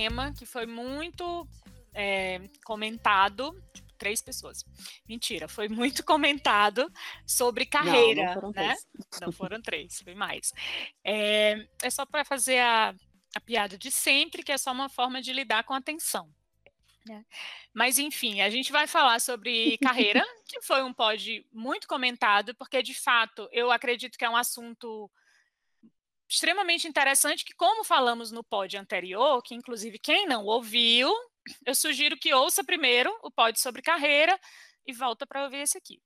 tema que foi muito é, comentado. Tipo, três pessoas. Mentira, foi muito comentado sobre carreira, não, não né? Três. Não foram três, foi mais. É, é só para fazer a, a piada de sempre, que é só uma forma de lidar com a tensão. Né? Mas, enfim, a gente vai falar sobre carreira, que foi um pod muito comentado, porque, de fato, eu acredito que é um assunto extremamente interessante, que, como falamos no pod anterior, que, inclusive, quem não ouviu, eu sugiro que ouça primeiro o pod sobre carreira e volta para ouvir esse aqui.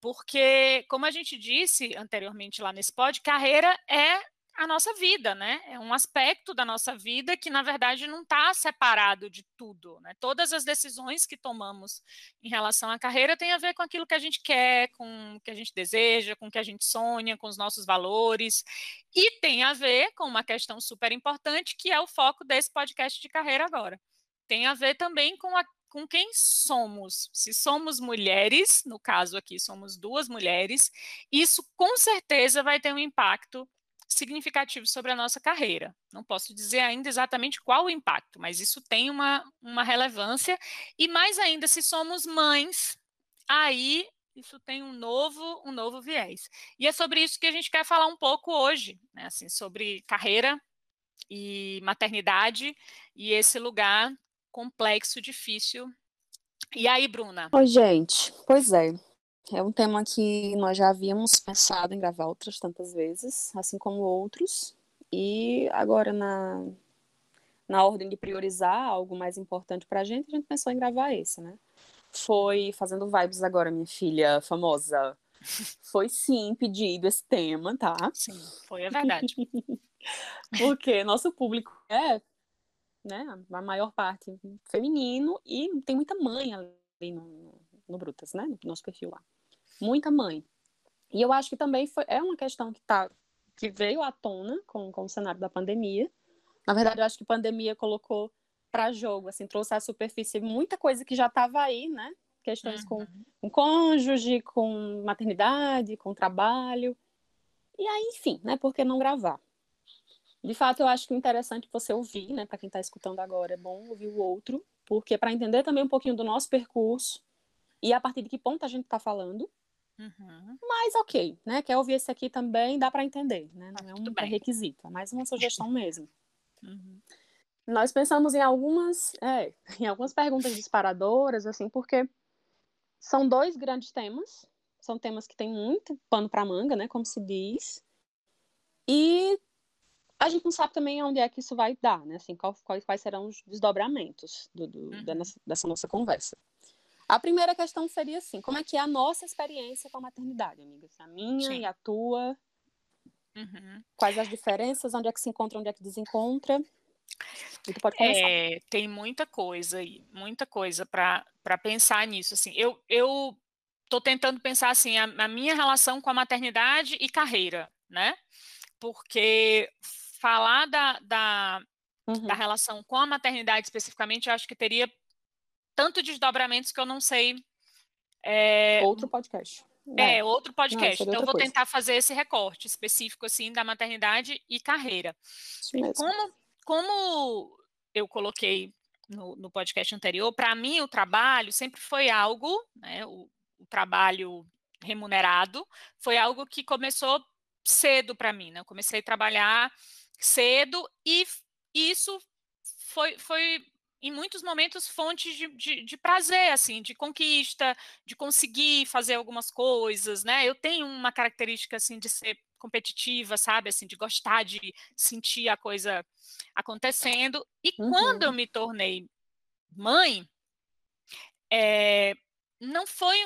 Porque, como a gente disse anteriormente lá nesse pod, carreira é a nossa vida, né? É um aspecto da nossa vida que, na verdade, não está separado de tudo. Né? Todas as decisões que tomamos em relação à carreira têm a ver com aquilo que a gente quer, com o que a gente deseja, com o que a gente sonha, com os nossos valores. E tem a ver com uma questão super importante, que é o foco desse podcast de carreira agora. Tem a ver também com a com quem somos. Se somos mulheres, no caso aqui somos duas mulheres, isso com certeza vai ter um impacto significativo sobre a nossa carreira. Não posso dizer ainda exatamente qual o impacto, mas isso tem uma, uma relevância. E mais ainda, se somos mães, aí isso tem um novo, um novo viés. E é sobre isso que a gente quer falar um pouco hoje, né? assim, sobre carreira e maternidade e esse lugar complexo, difícil. E aí, Bruna? Oi, gente. Pois é. É um tema que nós já havíamos pensado em gravar outras tantas vezes, assim como outros. E agora, na, na ordem de priorizar algo mais importante para a gente, a gente pensou em gravar esse, né? Foi fazendo vibes agora, minha filha famosa. Foi sim pedido esse tema, tá? Sim, foi, é verdade. Porque nosso público é, né, a maior parte feminino e tem muita mãe ali no, no Brutas, né? No nosso perfil lá. Muita mãe. E eu acho que também foi, é uma questão que, tá, que veio à tona com, com o cenário da pandemia. Na verdade, eu acho que a pandemia colocou para jogo, assim, trouxe à superfície muita coisa que já estava aí, né? Questões uhum. com, com cônjuge, com maternidade, com trabalho. E aí, enfim, né? Por que não gravar? De fato, eu acho que o interessante é você ouvir, né? Para quem está escutando agora, é bom ouvir o outro, porque para entender também um pouquinho do nosso percurso, e a partir de que ponto a gente está falando. Uhum. Mas ok, né? Quer ouvir esse aqui também, dá para entender, né? Não ah, é um requisito, é mais uma sugestão mesmo. Uhum. Nós pensamos em algumas, é, em algumas perguntas disparadoras, assim, porque são dois grandes temas, são temas que têm muito pano para manga, né? Como se diz. E a gente não sabe também onde é que isso vai dar, né? Assim, quais, quais serão os desdobramentos do, do, uhum. da nossa, dessa nossa conversa. A primeira questão seria assim: como é que é a nossa experiência com a maternidade, amiga? A minha Sim. e a tua. Uhum. Quais as diferenças? Onde é que se encontra, onde é que desencontra? E tu pode começar. É, tem muita coisa aí, muita coisa para pensar nisso. Assim, eu, eu tô tentando pensar assim a, a, minha relação com a maternidade e carreira, né? Porque falar da, da, uhum. da relação com a maternidade especificamente, eu acho que teria tanto desdobramentos que eu não sei. É... Outro podcast. É, é outro podcast. Não, então, eu vou coisa. tentar fazer esse recorte específico, assim, da maternidade e carreira. Como, como eu coloquei no, no podcast anterior, para mim o trabalho sempre foi algo, né, o, o trabalho remunerado, foi algo que começou cedo para mim, né? Eu comecei a trabalhar cedo e isso foi, foi em muitos momentos fontes de, de, de, prazer, assim, de conquista, de conseguir fazer algumas coisas, né? Eu tenho uma característica assim de ser competitiva, sabe, assim, de gostar de sentir a coisa acontecendo. E uhum. quando eu me tornei mãe, é, não foi,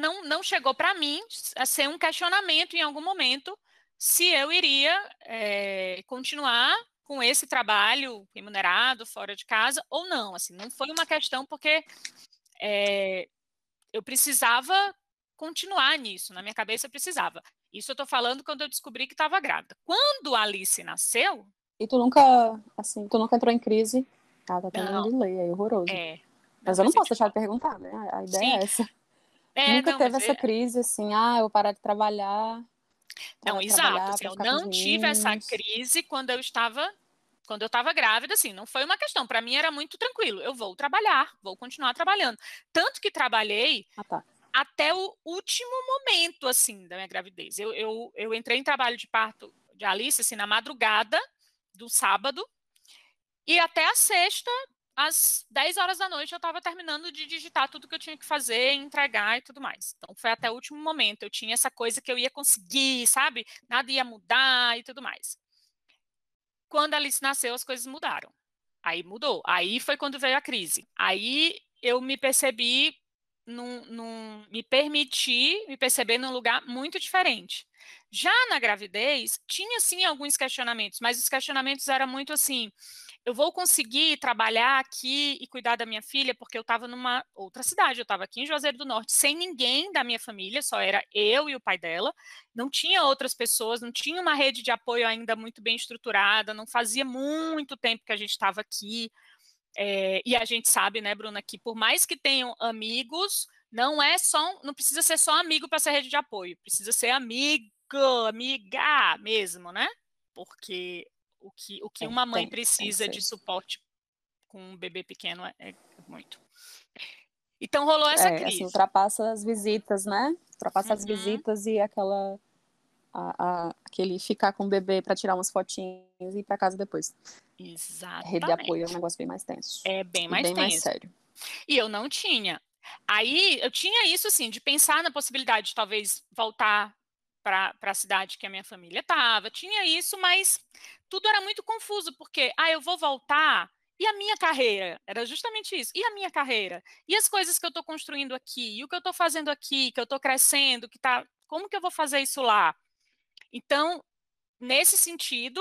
não, não chegou para mim a ser um questionamento em algum momento se eu iria é, continuar com esse trabalho remunerado fora de casa ou não. Assim, não foi uma questão porque é, eu precisava continuar nisso, na minha cabeça eu precisava. Isso eu estou falando quando eu descobri que estava grávida. Quando a Alice nasceu. E tu nunca, assim, tu nunca entrou em crise? Ah, tá tendo um delay aí, horroroso. É. Mas eu não posso deixar de perguntar, né? A ideia Sim. é essa. É, nunca não, teve essa é... crise assim, ah, eu vou parar de trabalhar não, exato. Assim, eu não tive essa crise quando eu estava Quando eu estava grávida, assim, não foi uma questão. Para mim era muito tranquilo. Eu vou trabalhar, vou continuar trabalhando. Tanto que trabalhei ah, tá. até o último momento, assim, da minha gravidez. Eu, eu, eu entrei em trabalho de parto de Alice, assim, na madrugada do sábado. E até a sexta, às 10 horas da noite, eu estava terminando de digitar tudo que eu tinha que fazer, entregar e tudo mais. Então, foi até o último momento. Eu tinha essa coisa que eu ia conseguir, sabe? Nada ia mudar e tudo mais. Quando a Alice nasceu, as coisas mudaram. Aí mudou. Aí foi quando veio a crise. Aí eu me percebi, num, num, me permiti me perceber num lugar muito diferente. Já na gravidez, tinha sim alguns questionamentos, mas os questionamentos eram muito assim: eu vou conseguir trabalhar aqui e cuidar da minha filha, porque eu estava numa outra cidade, eu estava aqui em Juazeiro do Norte, sem ninguém da minha família, só era eu e o pai dela, não tinha outras pessoas, não tinha uma rede de apoio ainda muito bem estruturada, não fazia muito tempo que a gente estava aqui. É, e a gente sabe, né, Bruna, que por mais que tenham amigos, não é só, não precisa ser só amigo para ser rede de apoio, precisa ser amigo, amiga mesmo, né? Porque o que, o que é, uma mãe precisa de suporte com um bebê pequeno é, é muito. Então rolou essa é, assim, crise. Assim, ultrapassa as visitas, né? Ultrapassa uhum. as visitas e aquela a, a, aquele ficar com o bebê para tirar umas fotinhas e ir para casa depois. Exatamente. Rede de apoio é um negócio bem mais tenso. É bem mais bem tenso. mais sério. E eu não tinha. Aí eu tinha isso assim de pensar na possibilidade de talvez voltar para a cidade que a minha família estava. Tinha isso, mas tudo era muito confuso, porque, ah, eu vou voltar, e a minha carreira? Era justamente isso. E a minha carreira? E as coisas que eu estou construindo aqui? E o que eu estou fazendo aqui? Que eu estou crescendo? Que tá... Como que eu vou fazer isso lá? Então, nesse sentido,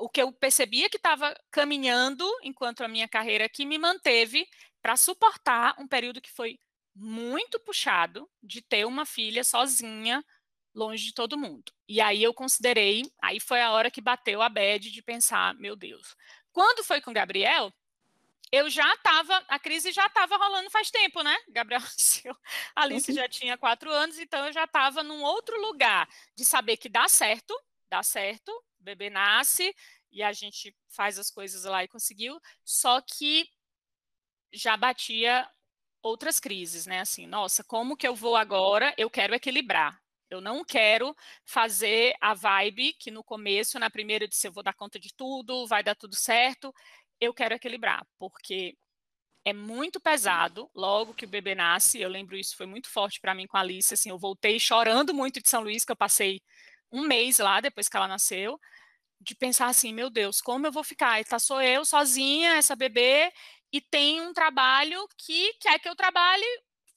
o que eu percebia que estava caminhando enquanto a minha carreira aqui me manteve para suportar um período que foi muito puxado de ter uma filha sozinha longe de todo mundo. E aí eu considerei, aí foi a hora que bateu a bad de pensar, meu Deus. Quando foi com o Gabriel, eu já estava, a crise já estava rolando faz tempo, né? Gabriel nasceu, Alice uhum. já tinha quatro anos, então eu já estava num outro lugar de saber que dá certo, dá certo, o bebê nasce e a gente faz as coisas lá e conseguiu, só que já batia outras crises, né? Assim, nossa, como que eu vou agora? Eu quero equilibrar. Eu não quero fazer a vibe que no começo, na primeira eu disse, eu vou dar conta de tudo, vai dar tudo certo. Eu quero equilibrar, porque é muito pesado logo que o bebê nasce. Eu lembro isso foi muito forte para mim com a Alice. Assim, eu voltei chorando muito de São Luís, que eu passei um mês lá depois que ela nasceu, de pensar assim, meu Deus, como eu vou ficar? E tá sou eu sozinha, essa bebê, e tem um trabalho que quer que eu trabalhe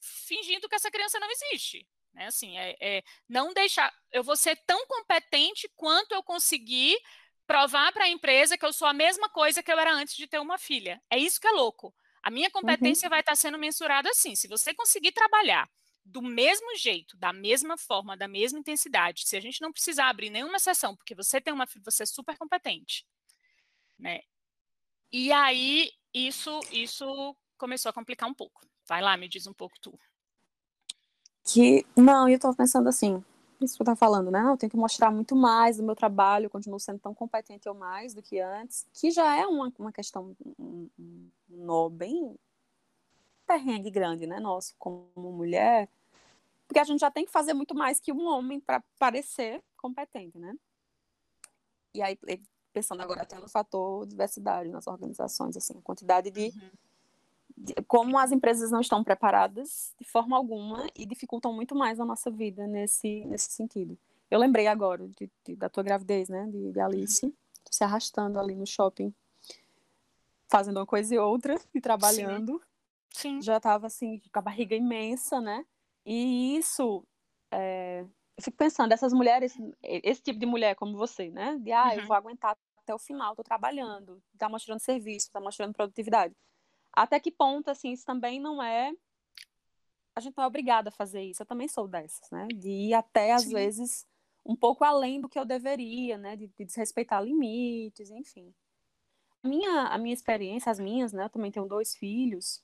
fingindo que essa criança não existe. Né? Assim, é, é não deixar. Eu vou ser tão competente quanto eu conseguir provar para a empresa que eu sou a mesma coisa que eu era antes de ter uma filha. É isso que é louco. A minha uhum. competência uhum. vai estar sendo mensurada assim. Se você conseguir trabalhar do mesmo jeito, da mesma forma, da mesma intensidade, se a gente não precisar abrir nenhuma sessão, porque você tem uma filha, você é super competente, né? E aí isso isso começou a complicar um pouco. Vai lá, me diz um pouco tu que não, eu tô pensando assim, isso que eu tava falando, né? Eu tenho que mostrar muito mais do meu trabalho, eu continuo sendo tão competente ou mais do que antes, que já é uma, uma questão um, um bem perrengue grande, né? Nosso, como mulher, porque a gente já tem que fazer muito mais que um homem para parecer competente, né? E aí, pensando agora até no fator diversidade nas organizações, assim, a quantidade de uhum como as empresas não estão preparadas de forma alguma e dificultam muito mais a nossa vida nesse, nesse sentido. Eu lembrei agora de, de, da tua gravidez, né, de, de Alice, se arrastando ali no shopping, fazendo uma coisa e outra e trabalhando. Sim. Sim. Já estava assim, com a barriga imensa, né? E isso, é... eu fico pensando, essas mulheres, esse tipo de mulher como você, né? De, ah, uhum. eu vou aguentar até o final, tô trabalhando, tá mostrando serviço, tá mostrando produtividade até que ponto, assim, isso também não é. A gente não é obrigada a fazer isso. Eu também sou dessas, né? De ir até, às Sim. vezes, um pouco além do que eu deveria, né? De, de desrespeitar limites, enfim. A minha, a minha experiência, as minhas, né? Eu também tenho dois filhos.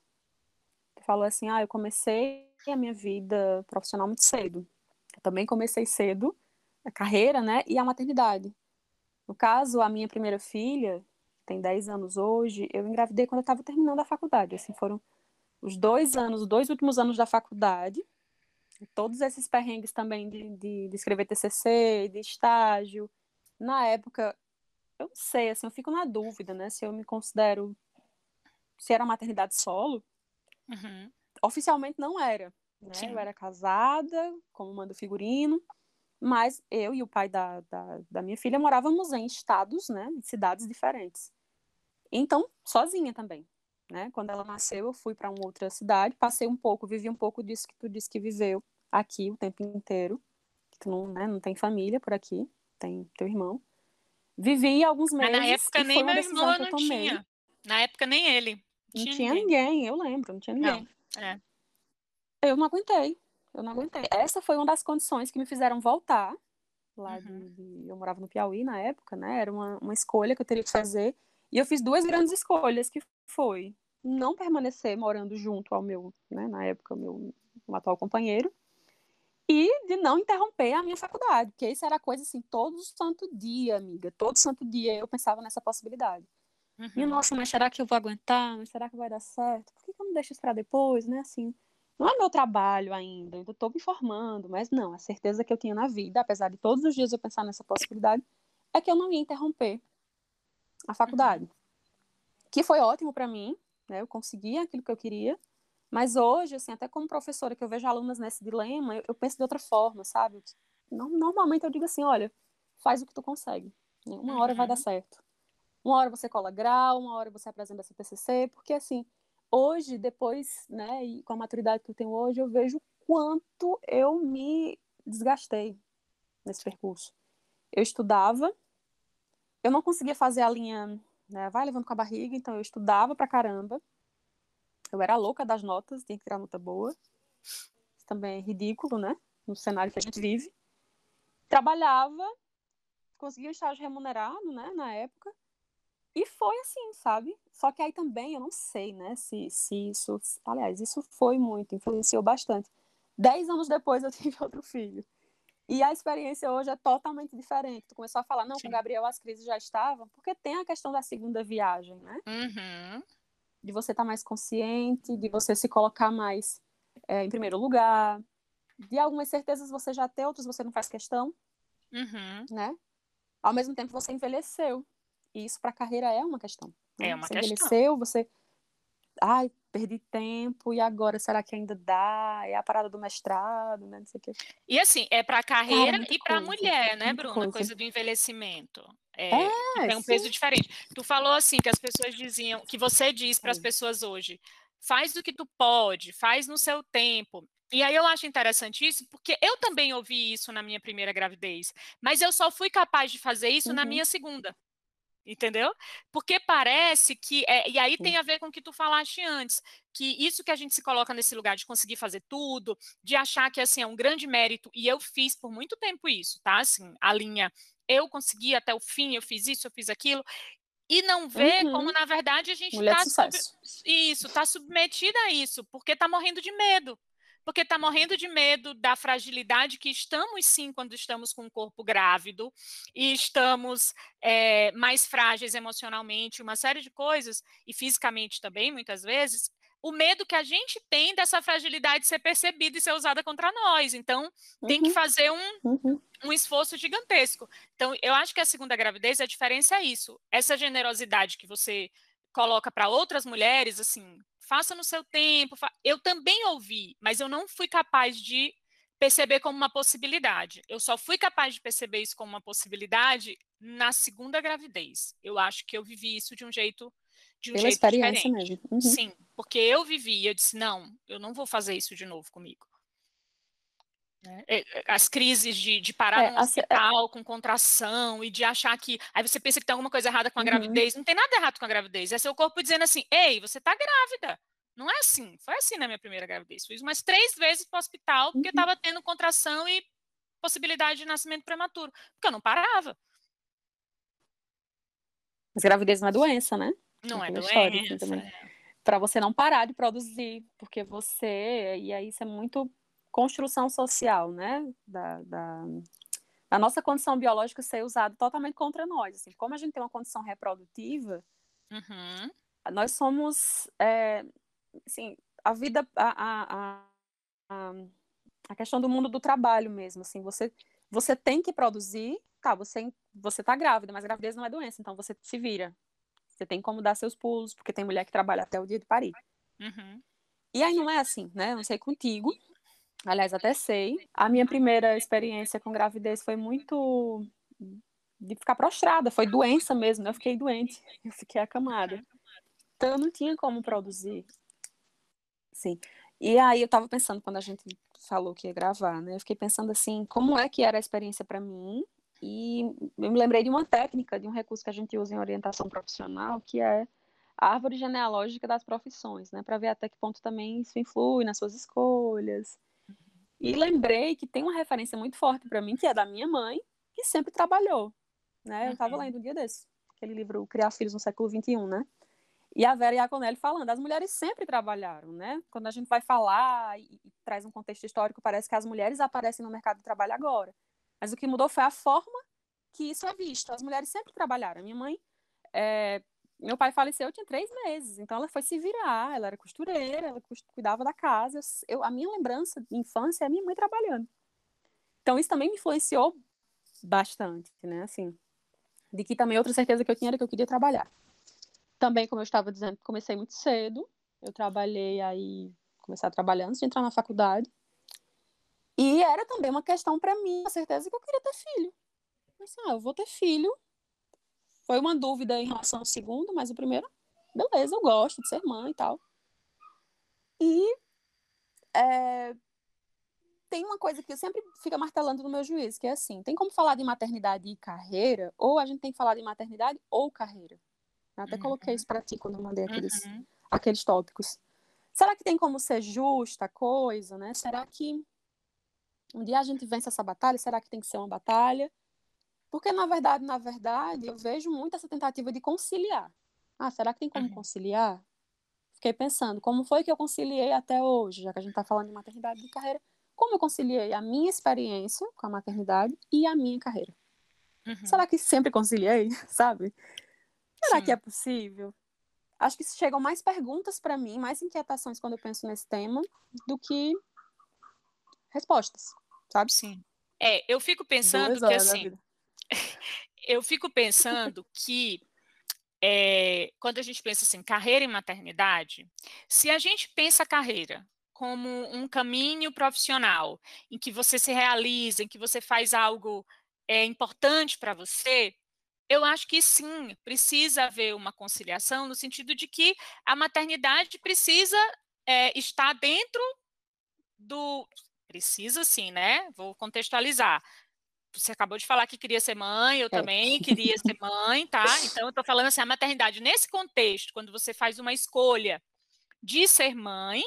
Falou assim: ah, eu comecei a minha vida profissional muito cedo. Eu também comecei cedo a carreira, né? E a maternidade. No caso, a minha primeira filha, tem 10 anos hoje, eu engravidei quando eu estava terminando a faculdade. Assim, foram os dois anos, os dois últimos anos da faculdade, todos esses perrengues também de, de, de escrever TCC, de estágio. Na época, eu não sei, assim, eu fico na dúvida, né, se eu me considero, se era maternidade solo. Uhum. Oficialmente não era, né? Eu era casada, como manda o figurino, mas eu e o pai da, da, da minha filha morávamos em estados, né, em cidades diferentes. Então, sozinha também, né? Quando ela nasceu, eu fui para uma outra cidade, passei um pouco, vivi um pouco disso que tu disse que viveu aqui o tempo inteiro. Que tu não, né, não tem família por aqui, tem teu irmão. Vivi alguns meses. Mas na época nem meu irmão não tinha. Na época nem ele. Não tinha, tinha ninguém. ninguém. eu lembro, não tinha ninguém. Não, é. Eu não aguentei. Eu não aguentei. Essa foi uma das condições que me fizeram voltar. Lá uhum. de, eu morava no Piauí na época, né? Era uma, uma escolha que eu teria que fazer. E eu fiz duas grandes escolhas, que foi não permanecer morando junto ao meu, né, na época, meu, meu atual companheiro, e de não interromper a minha faculdade, porque isso era coisa assim, todo santo dia, amiga, todo santo dia eu pensava nessa possibilidade. Uhum. E, nossa, mas será que eu vou aguentar? Mas será que vai dar certo? Por que, que eu não deixo isso para depois, né, assim... Não é meu trabalho ainda, ainda estou me formando, mas não, a certeza que eu tinha na vida, apesar de todos os dias eu pensar nessa possibilidade, é que eu não ia interromper a faculdade. Uhum. Que foi ótimo para mim, né? Eu consegui aquilo que eu queria. Mas hoje, assim, até como professora que eu vejo alunas nesse dilema, eu, eu penso de outra forma, sabe? Normalmente eu digo assim, olha, faz o que tu consegue. Né? Uma uhum. hora vai dar uhum. certo. Uma hora você cola grau, uma hora você apresenta seu TCC, porque assim, hoje, depois, né, e com a maturidade que eu tenho hoje, eu vejo quanto eu me desgastei nesse percurso. Eu estudava, eu não conseguia fazer a linha, né, vai levando com a barriga, então eu estudava pra caramba. Eu era louca das notas, tinha que tirar nota boa. Isso também é ridículo, né? No cenário que a gente vive. Trabalhava, conseguia um estágio remunerado, né, na época. E foi assim, sabe? Só que aí também eu não sei, né, se, se isso. Aliás, isso foi muito, influenciou bastante. Dez anos depois eu tive outro filho. E a experiência hoje é totalmente diferente. Tu começou a falar, não, Sim. com o Gabriel as crises já estavam, porque tem a questão da segunda viagem, né? Uhum. De você estar tá mais consciente, de você se colocar mais é, em primeiro lugar. De algumas certezas você já tem, outras você não faz questão, uhum. né? Ao mesmo tempo você envelheceu. E isso para a carreira é uma questão. Né? É uma você questão. envelheceu, você ai, perdi tempo, e agora, será que ainda dá? É a parada do mestrado, né? Não sei o quê. E assim, é para a carreira Cara, e para a mulher, né, Bruna? Coisa. coisa do envelhecimento. É, é tem um sim. peso diferente. Tu falou assim que as pessoas diziam, que você diz para as pessoas hoje, faz o que tu pode, faz no seu tempo. E aí eu acho interessante isso, porque eu também ouvi isso na minha primeira gravidez, mas eu só fui capaz de fazer isso uhum. na minha segunda entendeu? Porque parece que, é, e aí tem a ver com o que tu falaste antes, que isso que a gente se coloca nesse lugar de conseguir fazer tudo, de achar que assim é um grande mérito, e eu fiz por muito tempo isso, tá? Assim, a linha, eu consegui até o fim, eu fiz isso, eu fiz aquilo, e não ver uhum. como na verdade a gente está sub... isso, está submetida a isso, porque está morrendo de medo porque está morrendo de medo da fragilidade que estamos sim quando estamos com o corpo grávido e estamos é, mais frágeis emocionalmente, uma série de coisas, e fisicamente também, muitas vezes, o medo que a gente tem dessa fragilidade ser percebida e ser usada contra nós. Então, uhum. tem que uhum. fazer um, uhum. um esforço gigantesco. Então, eu acho que a segunda gravidez, a diferença é isso. Essa generosidade que você coloca para outras mulheres, assim, faça no seu tempo. Fa... Eu também ouvi, mas eu não fui capaz de perceber como uma possibilidade. Eu só fui capaz de perceber isso como uma possibilidade na segunda gravidez. Eu acho que eu vivi isso de um jeito de um Pela jeito experiência diferente. mesmo. Uhum. Sim, porque eu vivi, eu disse não, eu não vou fazer isso de novo comigo. Né, é, é, as crises de, de parar é, no hospital a... com contração e de achar que. Aí você pensa que tem alguma coisa errada com a uhum. gravidez. Não tem nada errado com a gravidez. É seu corpo dizendo assim: ei, você tá grávida. Não é assim. Foi assim na minha primeira gravidez. Fui umas três vezes para o hospital porque estava uhum. tendo contração e possibilidade de nascimento prematuro. Porque eu não parava. Mas gravidez não é doença, né? Não é, é doença. Assim, é. Para você não parar de produzir, porque você. E aí isso é muito construção social, né, da, da, da, nossa condição biológica ser usada totalmente contra nós. Assim, como a gente tem uma condição reprodutiva, Uhum. Nós somos, é, assim, a vida, a, a, a, a questão do mundo do trabalho mesmo, assim, você, você tem que produzir, tá, você, você tá grávida, mas gravidez não é doença, então você se vira. Você tem como dar seus pulos, porque tem mulher que trabalha até o dia de parir. Uhum. E aí não é assim, né? Não sei contigo, aliás, até sei. A minha primeira experiência com gravidez foi muito de ficar prostrada, foi doença mesmo, né? eu fiquei doente, eu fiquei acamada. Então eu não tinha como produzir. Sim. E aí eu tava pensando quando a gente falou que ia gravar, né? Eu fiquei pensando assim, como é que era a experiência para mim? E eu me lembrei de uma técnica, de um recurso que a gente usa em orientação profissional, que é a árvore genealógica das profissões, né? Para ver até que ponto também isso influi nas suas escolhas. E lembrei que tem uma referência muito forte para mim, que é da minha mãe, que sempre trabalhou, né? Eu estava uhum. lendo um dia desse, aquele livro Criar Filhos no século XXI, né? E a Vera Iaconelli falando, as mulheres sempre trabalharam, né? Quando a gente vai falar e, e traz um contexto histórico, parece que as mulheres aparecem no mercado de trabalho agora. Mas o que mudou foi a forma que isso é visto. As mulheres sempre trabalharam. Minha mãe, é, meu pai faleceu, eu tinha três meses, então ela foi se virar, ela era costureira, ela cuidava da casa. Eu, a minha lembrança de infância é a minha mãe trabalhando. Então isso também me influenciou bastante, né? Assim, de que também outra certeza que eu tinha era que eu queria trabalhar. Também, como eu estava dizendo, comecei muito cedo. Eu trabalhei aí, comecei a trabalhar antes de entrar na faculdade. E era também uma questão para mim, a certeza que eu queria ter filho. Assim, ah, eu vou ter filho. Foi uma dúvida em relação ao segundo, mas o primeiro, beleza, eu gosto de ser mãe e tal. E é, tem uma coisa que sempre fica martelando no meu juízo, que é assim, tem como falar de maternidade e carreira, ou a gente tem que falar de maternidade ou carreira. Eu até uhum. coloquei isso para ti quando eu mandei aqueles, uhum. aqueles tópicos. Será que tem como ser justa a coisa, né? Será que um dia a gente vence essa batalha? Será que tem que ser uma batalha? Porque, na verdade, na verdade, eu vejo muito essa tentativa de conciliar. Ah, será que tem como conciliar? Fiquei pensando, como foi que eu conciliei até hoje, já que a gente está falando de maternidade e carreira, como eu conciliei a minha experiência com a maternidade e a minha carreira? Uhum. Será que sempre conciliei, sabe? Será Sim. que é possível? Acho que chegam mais perguntas para mim, mais inquietações quando eu penso nesse tema, do que respostas, sabe? Sim. É, eu fico pensando que assim, eu fico pensando que é, quando a gente pensa assim, carreira e maternidade, se a gente pensa carreira como um caminho profissional, em que você se realiza, em que você faz algo é, importante para você, eu acho que sim, precisa haver uma conciliação, no sentido de que a maternidade precisa é, estar dentro do. Precisa sim, né? Vou contextualizar você acabou de falar que queria ser mãe, eu é. também queria ser mãe, tá? Então, eu estou falando assim, a maternidade, nesse contexto, quando você faz uma escolha de ser mãe,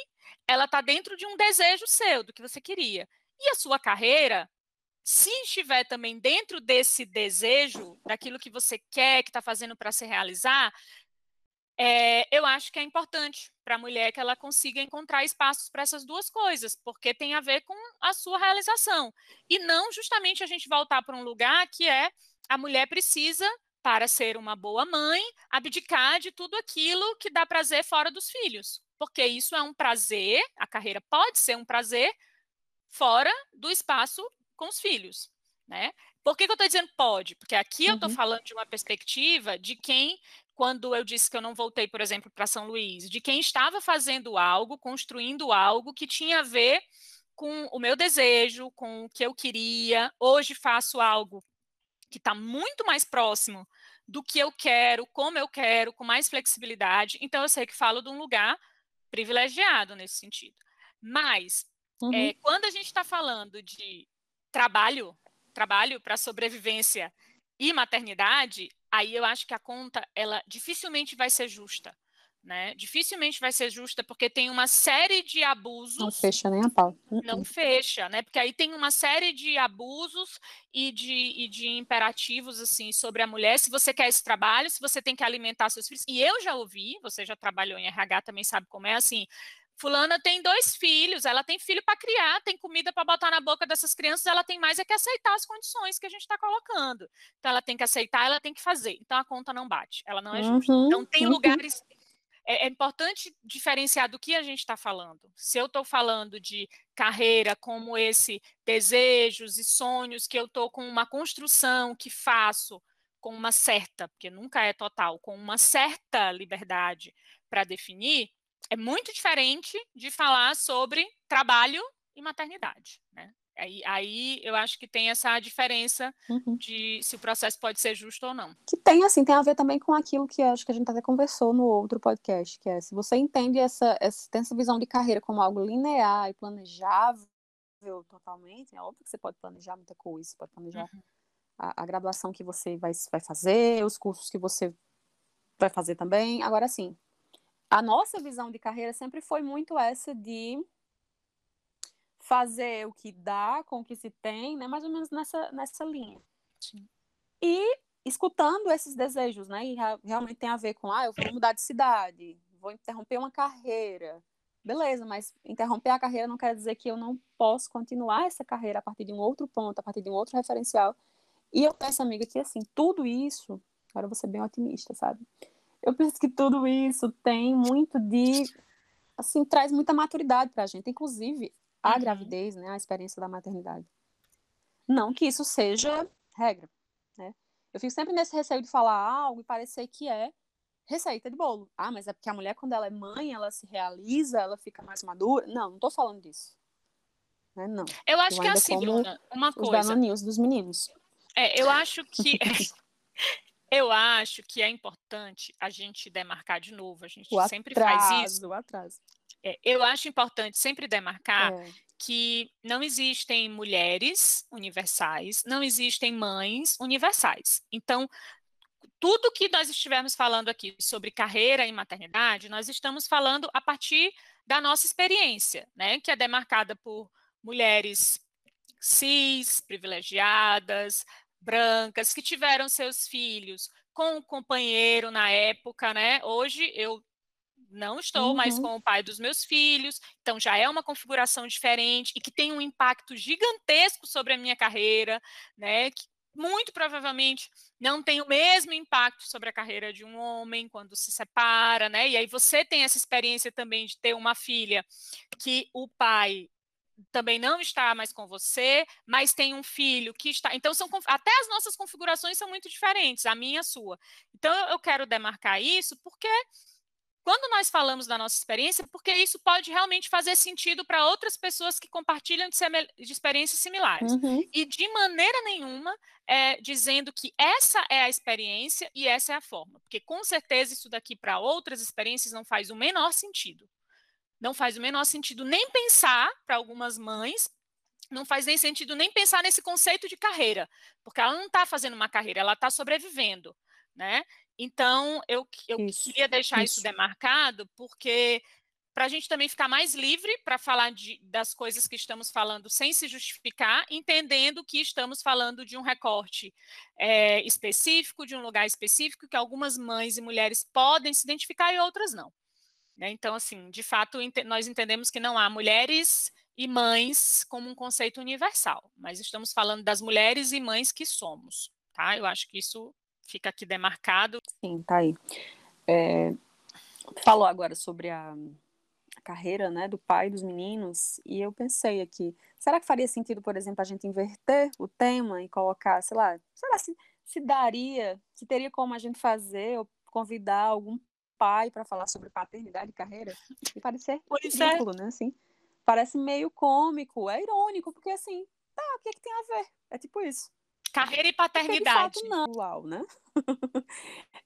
ela está dentro de um desejo seu, do que você queria. E a sua carreira, se estiver também dentro desse desejo, daquilo que você quer, que está fazendo para se realizar, é, eu acho que é importante para a mulher que ela consiga encontrar espaços para essas duas coisas, porque tem a ver com a sua realização. E não justamente a gente voltar para um lugar que é a mulher precisa, para ser uma boa mãe, abdicar de tudo aquilo que dá prazer fora dos filhos. Porque isso é um prazer, a carreira pode ser um prazer fora do espaço com os filhos. Né? Por que, que eu estou dizendo pode? Porque aqui uhum. eu estou falando de uma perspectiva de quem quando eu disse que eu não voltei, por exemplo, para São Luís, de quem estava fazendo algo, construindo algo que tinha a ver com o meu desejo, com o que eu queria. Hoje faço algo que está muito mais próximo do que eu quero, como eu quero, com mais flexibilidade. Então, eu sei que falo de um lugar privilegiado nesse sentido. Mas, uhum. é, quando a gente está falando de trabalho, trabalho para sobrevivência e maternidade, aí eu acho que a conta ela dificilmente vai ser justa. Né? Dificilmente vai ser justa porque tem uma série de abusos. Não fecha nem a pau. Não uh -uh. fecha, né? Porque aí tem uma série de abusos e de, e de imperativos assim sobre a mulher. Se você quer esse trabalho, se você tem que alimentar seus filhos. E eu já ouvi, você já trabalhou em RH, também sabe como é assim. Fulana tem dois filhos, ela tem filho para criar, tem comida para botar na boca dessas crianças, ela tem mais é que aceitar as condições que a gente está colocando. Então ela tem que aceitar, ela tem que fazer. Então a conta não bate, ela não é justa. Uhum, então tem uhum. lugares é, é, importante diferenciar do que a gente está falando. Se eu estou falando de carreira como esse desejos e sonhos que eu estou com uma construção que faço com uma certa, porque nunca é total, com uma certa liberdade para definir, é muito diferente de falar sobre trabalho e maternidade, né? Aí, aí eu acho que tem essa diferença uhum. de se o processo pode ser justo ou não. Que tem, assim, tem a ver também com aquilo que acho que a gente até conversou no outro podcast, que é se você entende essa, essa, tem essa visão de carreira como algo linear e planejável totalmente, é óbvio que você pode planejar muita coisa, você pode planejar uhum. a, a, graduação que você vai, vai fazer, os cursos que você vai fazer também. Agora, sim, a nossa visão de carreira sempre foi muito essa de fazer o que dá com o que se tem, né? Mais ou menos nessa, nessa linha. Sim. E escutando esses desejos, né? E realmente tem a ver com, ah, eu vou mudar de cidade, vou interromper uma carreira. Beleza, mas interromper a carreira não quer dizer que eu não posso continuar essa carreira a partir de um outro ponto, a partir de um outro referencial. E eu penso, amiga, que assim, tudo isso, agora eu vou ser bem otimista, sabe? Eu penso que tudo isso tem muito de assim, traz muita maturidade pra gente. Inclusive, a uhum. gravidez, né, a experiência da maternidade. Não que isso seja regra, né? Eu fico sempre nesse receio de falar algo e parecer que é receita de bolo. Ah, mas é porque a mulher, quando ela é mãe, ela se realiza, ela fica mais madura. Não, não tô falando disso. Né? Não. Eu acho eu que é assim, Bruna, uma coisa. Os dos meninos. É, eu acho que. eu acho que é importante a gente demarcar de novo. A gente sempre faz isso. O atraso. É, eu acho importante sempre demarcar é. que não existem mulheres universais, não existem mães universais. Então, tudo que nós estivermos falando aqui sobre carreira e maternidade, nós estamos falando a partir da nossa experiência, né, que é demarcada por mulheres cis, privilegiadas, brancas, que tiveram seus filhos com o companheiro na época, né? Hoje eu não estou uhum. mais com o pai dos meus filhos, então já é uma configuração diferente e que tem um impacto gigantesco sobre a minha carreira, né? Que muito provavelmente não tem o mesmo impacto sobre a carreira de um homem quando se separa, né? E aí você tem essa experiência também de ter uma filha que o pai também não está mais com você, mas tem um filho que está. Então, são até as nossas configurações são muito diferentes, a minha e a sua. Então, eu quero demarcar isso porque quando nós falamos da nossa experiência, porque isso pode realmente fazer sentido para outras pessoas que compartilham de, de experiências similares. Uhum. E de maneira nenhuma é, dizendo que essa é a experiência e essa é a forma. Porque com certeza isso daqui para outras experiências não faz o menor sentido. Não faz o menor sentido nem pensar para algumas mães, não faz nem sentido nem pensar nesse conceito de carreira, porque ela não está fazendo uma carreira, ela está sobrevivendo. Né? Então, eu, eu isso, queria deixar isso. isso demarcado, porque para a gente também ficar mais livre para falar de, das coisas que estamos falando sem se justificar, entendendo que estamos falando de um recorte é, específico, de um lugar específico, que algumas mães e mulheres podem se identificar e outras não. Né? Então, assim, de fato, nós entendemos que não há mulheres e mães como um conceito universal, mas estamos falando das mulheres e mães que somos. Tá? Eu acho que isso fica aqui demarcado. Sim, tá aí. É, falou agora sobre a, a, carreira né, do pai dos meninos, e eu pensei aqui, será que faria sentido, por exemplo, a gente inverter o tema e colocar, sei lá, será se, se daria, se teria como a gente fazer ou convidar algum pai para falar sobre paternidade e carreira? E parecer pois é. ridículo, é. né? Assim, parece meio cômico, é irônico, porque assim, tá, o que, é que tem a ver? É tipo isso. Carreira e paternidade. Porque, de fato, não. Uau, né?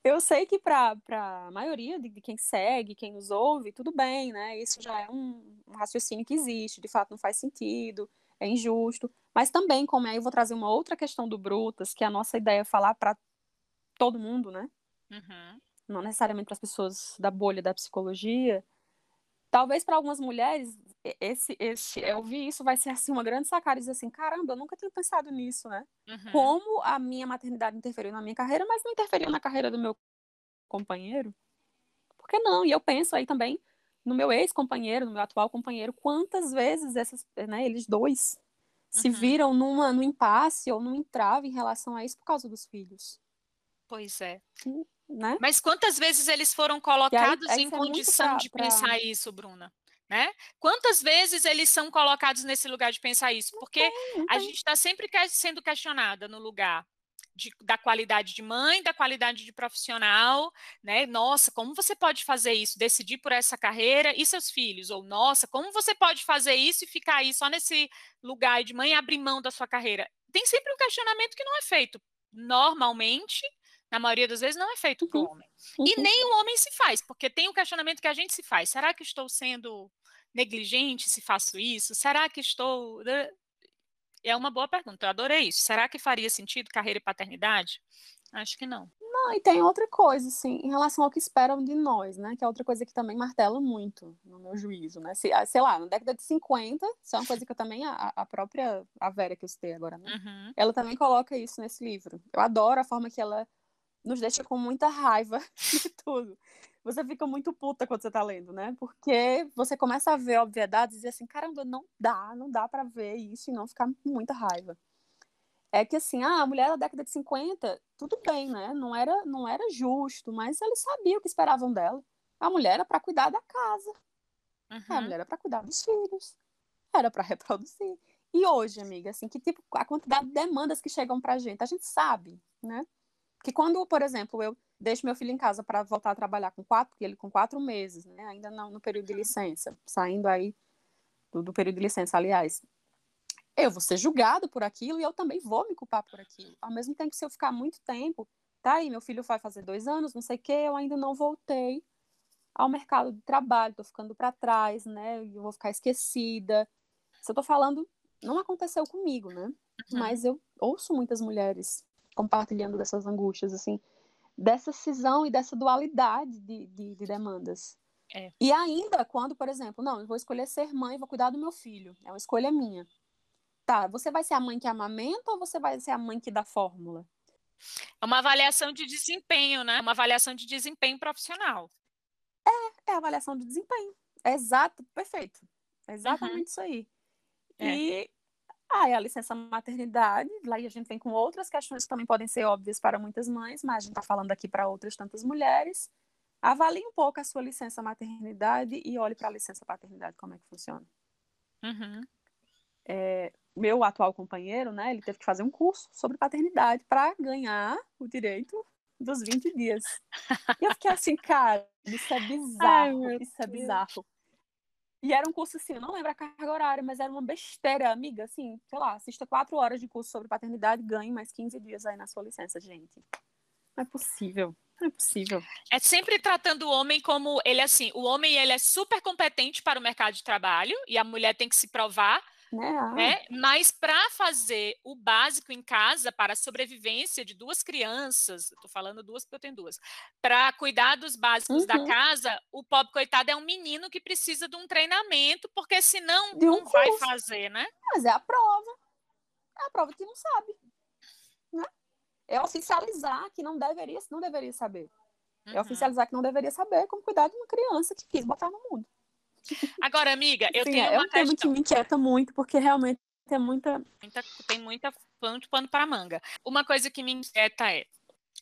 eu sei que para a maioria de, de, quem segue, quem nos ouve, tudo bem, né? Isso já é um, um, raciocínio que existe, de fato não faz sentido, é injusto. Mas também, como aí eu vou trazer uma outra questão do Brutas, que a nossa ideia é falar para todo mundo, né? Uhum. Não necessariamente para as pessoas da bolha da psicologia. Talvez para algumas mulheres esse, esse, eu vi isso, vai ser assim uma grande sacada, dizer assim, caramba, eu nunca tinha pensado nisso, né? Uhum. Como a minha maternidade interferiu na minha carreira, mas não interferiu na carreira do meu companheiro? Por que não? E eu penso aí também no meu ex-companheiro, no meu atual companheiro, quantas vezes essas, né, eles dois se uhum. viram numa, num impasse ou num entrave em relação a isso por causa dos filhos. Pois é. Né? Mas quantas vezes eles foram colocados aí, aí em condição pra, de pra... pensar isso, Bruna? Né? Quantas vezes eles são colocados nesse lugar de pensar isso? Porque não tem, não tem. a gente está sempre sendo questionada no lugar de, da qualidade de mãe, da qualidade de profissional, né? Nossa, como você pode fazer isso, decidir por essa carreira e seus filhos? Ou, nossa, como você pode fazer isso e ficar aí só nesse lugar de mãe e abrir mão da sua carreira? Tem sempre um questionamento que não é feito normalmente, na maioria das vezes, não é feito para o uhum. homem. E uhum. nem o homem se faz, porque tem o um questionamento que a gente se faz. Será que estou sendo negligente se faço isso? Será que estou é uma boa pergunta, eu adorei isso. Será que faria sentido carreira e paternidade? Acho que não. Não, e tem outra coisa, assim, em relação ao que esperam de nós, né? Que é outra coisa que também martela muito, no meu juízo, né? Se, ah, sei lá, na década de 50, isso é uma coisa que eu também, a, a própria, a Vera que eu citei agora, né? Uhum. Ela também coloca isso nesse livro. Eu adoro a forma que ela nos deixa com muita raiva de tudo você fica muito puta quando você tá lendo, né? Porque você começa a ver obviedades e dizer assim, caramba, não dá, não dá para ver isso e não ficar com muita raiva. É que assim, ah, a mulher da década de 50, tudo bem, né? Não era, não era justo, mas eles sabiam o que esperavam dela. A mulher era para cuidar da casa. Uhum. A mulher era para cuidar dos filhos. Era para reproduzir. E hoje, amiga, assim, que tipo a quantidade de demandas que chegam pra gente, a gente sabe, né? Que quando, por exemplo, eu deixo meu filho em casa para voltar a trabalhar com quatro, ele com quatro meses, né? Ainda não no período de licença, saindo aí do, do período de licença, aliás. Eu vou ser julgado por aquilo e eu também vou me culpar por aquilo. Ao mesmo tempo, se eu ficar muito tempo, tá aí, meu filho vai fazer dois anos, não sei o quê, eu ainda não voltei ao mercado de trabalho, tô ficando para trás, né? Eu vou ficar esquecida. Se eu tô falando, não aconteceu comigo, né? Uhum. Mas eu ouço muitas mulheres compartilhando dessas angústias, assim dessa cisão e dessa dualidade de, de, de demandas. É. E ainda quando, por exemplo, não, eu vou escolher ser mãe, vou cuidar do meu filho, é uma escolha minha. Tá, você vai ser a mãe que amamenta ou você vai ser a mãe que dá fórmula? É uma avaliação de desempenho, né? Uma avaliação de desempenho profissional. É, é avaliação de desempenho. É exato, perfeito. É exatamente uhum. isso aí. É. E ah, é a licença maternidade, lá a gente vem com outras questões que também podem ser óbvias para muitas mães, mas a gente está falando aqui para outras tantas mulheres. Avalie um pouco a sua licença maternidade e olhe para a licença paternidade, como é que funciona. Uhum. É, meu atual companheiro, né, ele teve que fazer um curso sobre paternidade para ganhar o direito dos 20 dias. E eu fiquei assim, cara, isso é bizarro, Ai, isso é bizarro. E era um curso assim, eu não lembro a carga horária, mas era uma besteira, amiga, assim, sei lá, assista quatro horas de curso sobre paternidade, ganhe mais 15 dias aí na sua licença, gente. Não é possível. Não é possível. É sempre tratando o homem como ele assim, o homem ele é super competente para o mercado de trabalho e a mulher tem que se provar né? né? Mas para fazer o básico em casa, para a sobrevivência de duas crianças, estou falando duas porque eu tenho duas, para cuidar dos básicos uhum. da casa, o pobre coitado é um menino que precisa de um treinamento, porque senão um não curso. vai fazer, né? Mas é a prova. É a prova que não sabe. Né? É oficializar que não deveria, não deveria saber. É uhum. É oficializar que não deveria saber como cuidar de uma criança que quis botar no mundo. Agora, amiga, eu Sim, tenho é uma um tema que me inquieta muito, porque realmente tem muita... muita tem muita pano, pano para manga. Uma coisa que me inquieta é,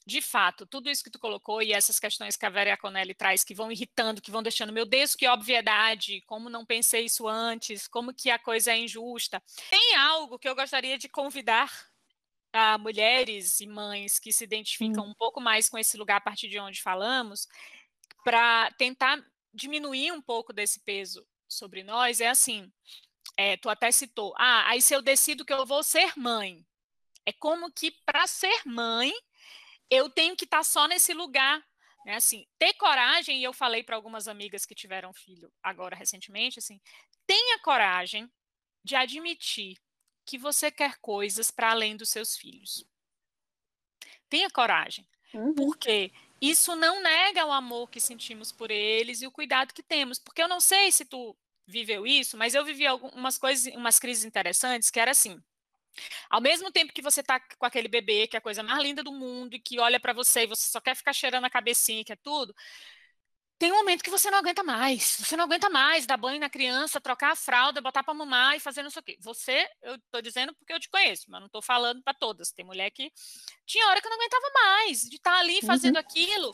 de fato, tudo isso que tu colocou e essas questões que a Vera Conelli traz, que vão irritando, que vão deixando, meu Deus, que obviedade, como não pensei isso antes, como que a coisa é injusta. Tem algo que eu gostaria de convidar a mulheres e mães que se identificam hum. um pouco mais com esse lugar a partir de onde falamos, para tentar diminuir um pouco desse peso sobre nós é assim, é, tu até citou, ah, aí se eu decido que eu vou ser mãe, é como que para ser mãe eu tenho que estar tá só nesse lugar, né? Assim, ter coragem, e eu falei para algumas amigas que tiveram filho agora recentemente, assim, tenha coragem de admitir que você quer coisas para além dos seus filhos. Tenha coragem. Uhum. Porque isso não nega o amor que sentimos por eles e o cuidado que temos. Porque eu não sei se tu viveu isso, mas eu vivi algumas coisas, umas crises interessantes que era assim. Ao mesmo tempo que você tá com aquele bebê, que é a coisa mais linda do mundo, e que olha para você e você só quer ficar cheirando a cabecinha, que é tudo, tem um momento que você não aguenta mais. Você não aguenta mais dar banho na criança, trocar a fralda, botar para mamar e fazer não sei o quê. Você, eu tô dizendo porque eu te conheço, mas não tô falando para todas. Tem mulher que tinha hora que eu não aguentava mais de estar tá ali fazendo uhum. aquilo.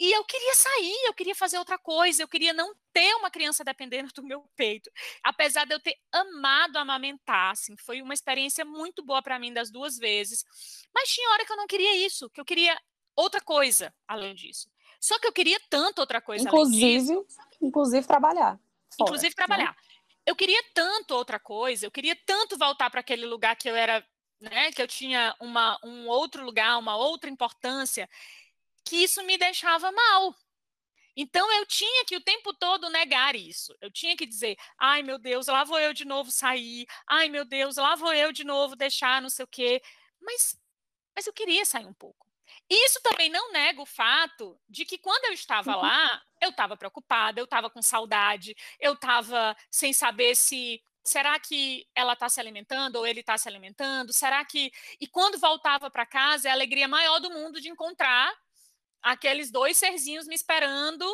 E eu queria sair, eu queria fazer outra coisa, eu queria não ter uma criança dependendo do meu peito. Apesar de eu ter amado amamentar, assim, foi uma experiência muito boa para mim das duas vezes. Mas tinha hora que eu não queria isso, que eu queria outra coisa além disso. Só que eu queria tanto outra coisa inclusive, Inclusive trabalhar. Fora, inclusive né? trabalhar. Né? Eu queria tanto outra coisa, eu queria tanto voltar para aquele lugar que eu era, né, que eu tinha uma, um outro lugar, uma outra importância, que isso me deixava mal. Então eu tinha que o tempo todo negar isso. Eu tinha que dizer: "Ai, meu Deus, lá vou eu de novo sair. Ai, meu Deus, lá vou eu de novo deixar não sei o quê". Mas mas eu queria sair um pouco. Isso também não nega o fato de que quando eu estava uhum. lá, eu estava preocupada, eu estava com saudade, eu estava sem saber se será que ela está se alimentando ou ele está se alimentando? Será que e quando voltava para casa, é a alegria maior do mundo de encontrar aqueles dois serzinhos me esperando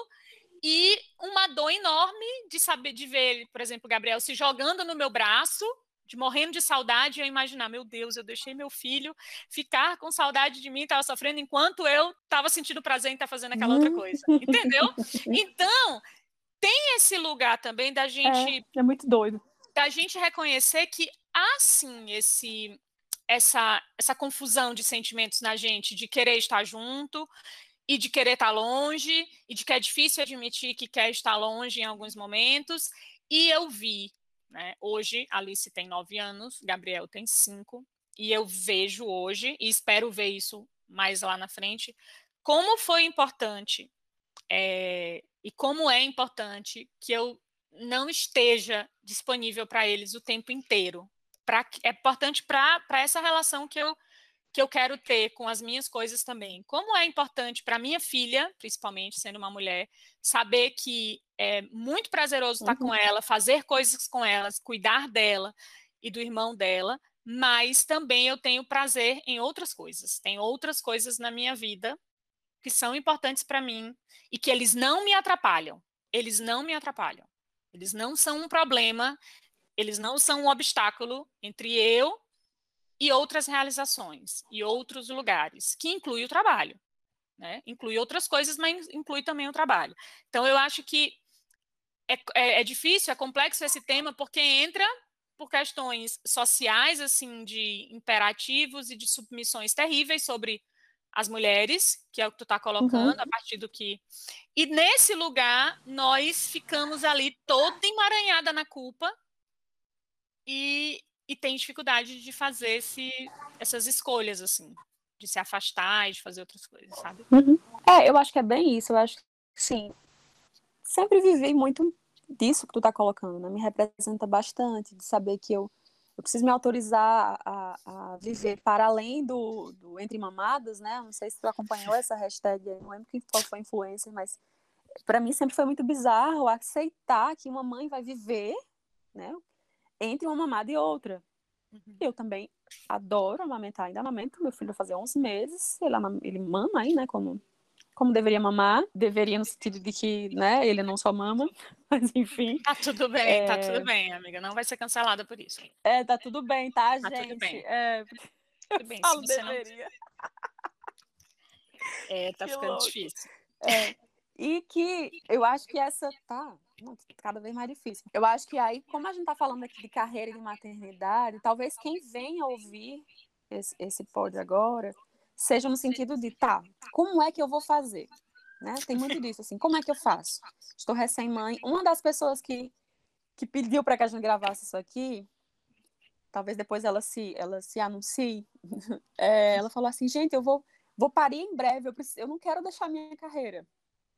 e uma dor enorme de saber de ver, por exemplo, Gabriel se jogando no meu braço de morrendo de saudade, eu imaginar, meu Deus, eu deixei meu filho ficar com saudade de mim, estava sofrendo, enquanto eu estava sentindo prazer em estar tá fazendo aquela outra coisa. Entendeu? Então, tem esse lugar também da gente. É, é muito doido. Da gente reconhecer que há sim esse, essa, essa confusão de sentimentos na gente, de querer estar junto e de querer estar longe, e de que é difícil admitir que quer estar longe em alguns momentos. E eu vi né? Hoje, Alice tem nove anos, Gabriel tem cinco, e eu vejo hoje, e espero ver isso mais lá na frente, como foi importante é, e como é importante que eu não esteja disponível para eles o tempo inteiro. Pra, é importante para essa relação que eu, que eu quero ter com as minhas coisas também. Como é importante para minha filha, principalmente sendo uma mulher, saber que é muito prazeroso estar uhum. com ela, fazer coisas com ela, cuidar dela e do irmão dela, mas também eu tenho prazer em outras coisas. Tem outras coisas na minha vida que são importantes para mim e que eles não me atrapalham. Eles não me atrapalham. Eles não são um problema, eles não são um obstáculo entre eu e outras realizações e outros lugares, que inclui o trabalho. Né? Inclui outras coisas, mas inclui também o trabalho. Então, eu acho que é, é, é difícil, é complexo esse tema, porque entra por questões sociais, assim, de imperativos e de submissões terríveis sobre as mulheres, que é o que tu está colocando, uhum. a partir do que. E nesse lugar, nós ficamos ali toda emaranhada na culpa e e tem dificuldade de fazer esse, essas escolhas, assim, de se afastar e de fazer outras coisas, sabe? Uhum. É, eu acho que é bem isso, eu acho que, sim, sempre vivi muito disso que tu tá colocando, né? Me representa bastante, de saber que eu, eu preciso me autorizar a, a viver para além do, do Entre Mamadas, né? Não sei se tu acompanhou essa hashtag, não lembro quem foi a influencer, mas para mim sempre foi muito bizarro aceitar que uma mãe vai viver, né? Entre uma mamada e outra. Uhum. Eu também adoro amamentar, ainda amamento. Meu filho vai fazer 11 meses, ele, ele mama aí, né, como, como deveria mamar. Deveria no sentido de que, né, ele não só mama, mas enfim. Tá tudo bem, é... tá tudo bem, amiga. Não vai ser cancelada por isso. É, tá tudo bem, tá, tá gente? Tudo bem. É... Tudo bem, falo deveria. Não... É, tá que ficando louco. difícil. É. E que eu acho que essa tá cada vez mais difícil. Eu acho que aí, como a gente tá falando aqui de carreira e de maternidade, talvez quem venha ouvir esse, esse pod agora seja no sentido de, tá, como é que eu vou fazer? Né? Tem muito disso, assim, como é que eu faço? Estou recém-mãe. Uma das pessoas que, que pediu para que a gente gravasse isso aqui, talvez depois ela se, ela se anuncie, é, ela falou assim, gente, eu vou, vou parir em breve, eu, preciso, eu não quero deixar minha carreira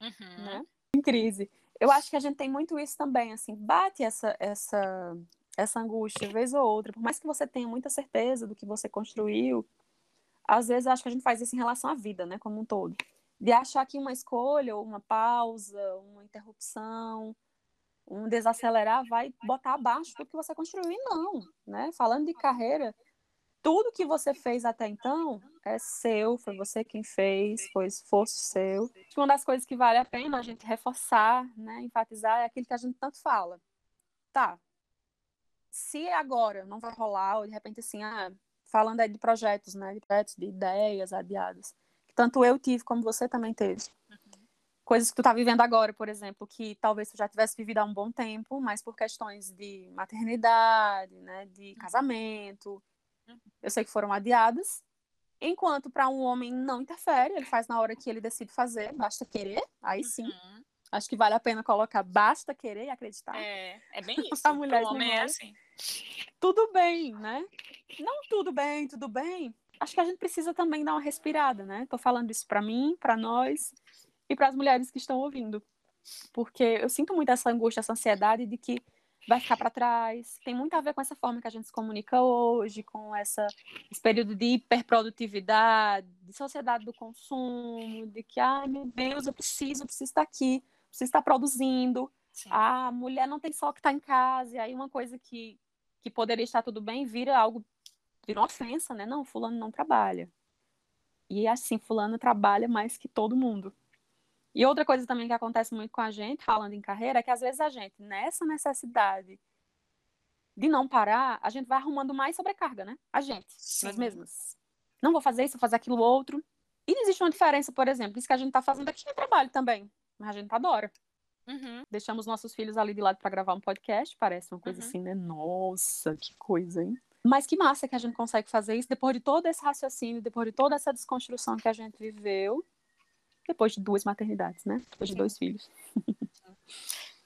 uhum. né? Em crise. Eu acho que a gente tem muito isso também, assim, bate essa, essa, essa angústia, vez ou outra, por mais que você tenha muita certeza do que você construiu, às vezes acho que a gente faz isso em relação à vida, né, como um todo. De achar que uma escolha, ou uma pausa, uma interrupção, um desacelerar vai botar abaixo tudo que você construiu. E não, né? Falando de carreira, tudo que você fez até então é seu, foi você quem fez, foi esforço seu. Uma das coisas que vale a pena a gente reforçar, né, enfatizar, é aquilo que a gente tanto fala. Tá, se agora não vai rolar, ou de repente assim, ah, falando aí de projetos, né, de projetos, de ideias adiadas, que tanto eu tive como você também teve. Uhum. Coisas que tu tá vivendo agora, por exemplo, que talvez tu já tivesse vivido há um bom tempo, mas por questões de maternidade, né, de uhum. casamento, eu sei que foram adiadas. Enquanto para um homem não interfere, ele faz na hora que ele decide fazer, basta querer, aí sim. Uhum. Acho que vale a pena colocar basta querer e acreditar. É, é bem isso. a mulher o homem é assim. Tudo bem, né? Não tudo bem, tudo bem. Acho que a gente precisa também dar uma respirada, né? Tô falando isso para mim, para nós e para as mulheres que estão ouvindo. Porque eu sinto muito essa angústia, essa ansiedade de que vai ficar para trás. Tem muito a ver com essa forma que a gente se comunica hoje, com essa, esse período de hiperprodutividade, de sociedade do consumo, de que, ai meu Deus, eu preciso, eu preciso estar aqui, preciso estar produzindo. Sim. A mulher não tem só que estar em casa, e aí uma coisa que, que poderia estar tudo bem vira algo, vira uma ofensa, né? Não, fulano não trabalha. E assim, fulano trabalha mais que todo mundo. E outra coisa também que acontece muito com a gente, falando em carreira, é que às vezes a gente, nessa necessidade de não parar, a gente vai arrumando mais sobrecarga, né? A gente, Sim. nós mesmas. Não vou fazer isso, vou fazer aquilo outro. E existe uma diferença, por exemplo, isso que a gente tá fazendo aqui é trabalho também, mas a gente adora. Uhum. Deixamos nossos filhos ali de lado para gravar um podcast, parece uma coisa uhum. assim, né? Nossa, que coisa, hein? Mas que massa que a gente consegue fazer isso depois de todo esse raciocínio, depois de toda essa desconstrução que a gente viveu depois de duas maternidades, né? Depois de dois filhos.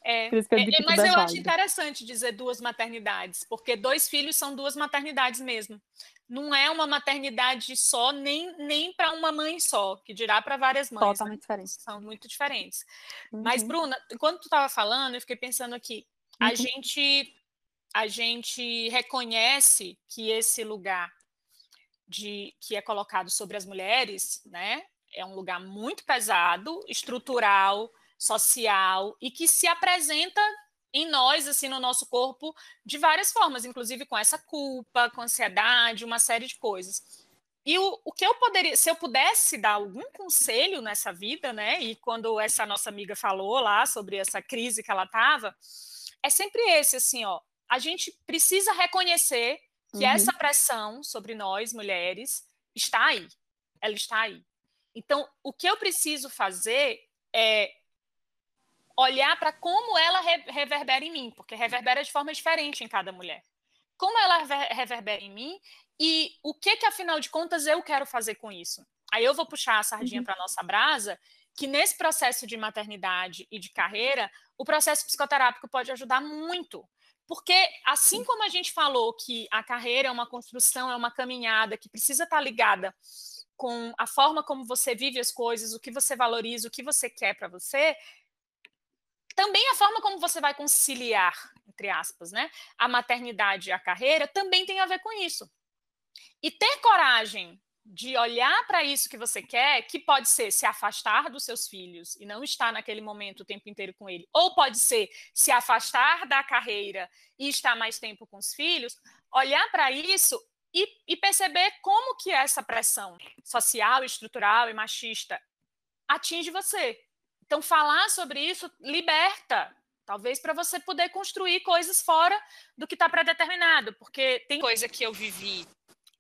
É, é, é mas eu acho interessante dizer duas maternidades, porque dois filhos são duas maternidades mesmo. Não é uma maternidade só, nem, nem para uma mãe só, que dirá para várias mães. Né? Totalmente né? diferentes. São muito diferentes. Uhum. Mas, Bruna, quando tu estava falando, eu fiquei pensando aqui, uhum. a gente a gente reconhece que esse lugar de que é colocado sobre as mulheres, né, é um lugar muito pesado, estrutural, social e que se apresenta em nós, assim, no nosso corpo, de várias formas, inclusive com essa culpa, com ansiedade, uma série de coisas. E o, o que eu poderia, se eu pudesse dar algum conselho nessa vida, né? E quando essa nossa amiga falou lá sobre essa crise que ela estava, é sempre esse, assim, ó. A gente precisa reconhecer que uhum. essa pressão sobre nós, mulheres, está aí. Ela está aí. Então, o que eu preciso fazer é olhar para como ela reverbera em mim, porque reverbera de forma diferente em cada mulher. Como ela reverbera em mim e o que que afinal de contas eu quero fazer com isso? Aí eu vou puxar a sardinha uhum. para nossa brasa, que nesse processo de maternidade e de carreira, o processo psicoterápico pode ajudar muito. Porque, assim como a gente falou que a carreira é uma construção, é uma caminhada que precisa estar ligada com a forma como você vive as coisas, o que você valoriza, o que você quer para você, também a forma como você vai conciliar, entre aspas, né, a maternidade e a carreira também tem a ver com isso. E ter coragem de olhar para isso que você quer, que pode ser se afastar dos seus filhos e não estar naquele momento o tempo inteiro com ele, ou pode ser se afastar da carreira e estar mais tempo com os filhos, olhar para isso e, e perceber como que essa pressão social, estrutural e machista atinge você. Então, falar sobre isso liberta, talvez para você poder construir coisas fora do que está predeterminado, porque tem coisa que eu vivi.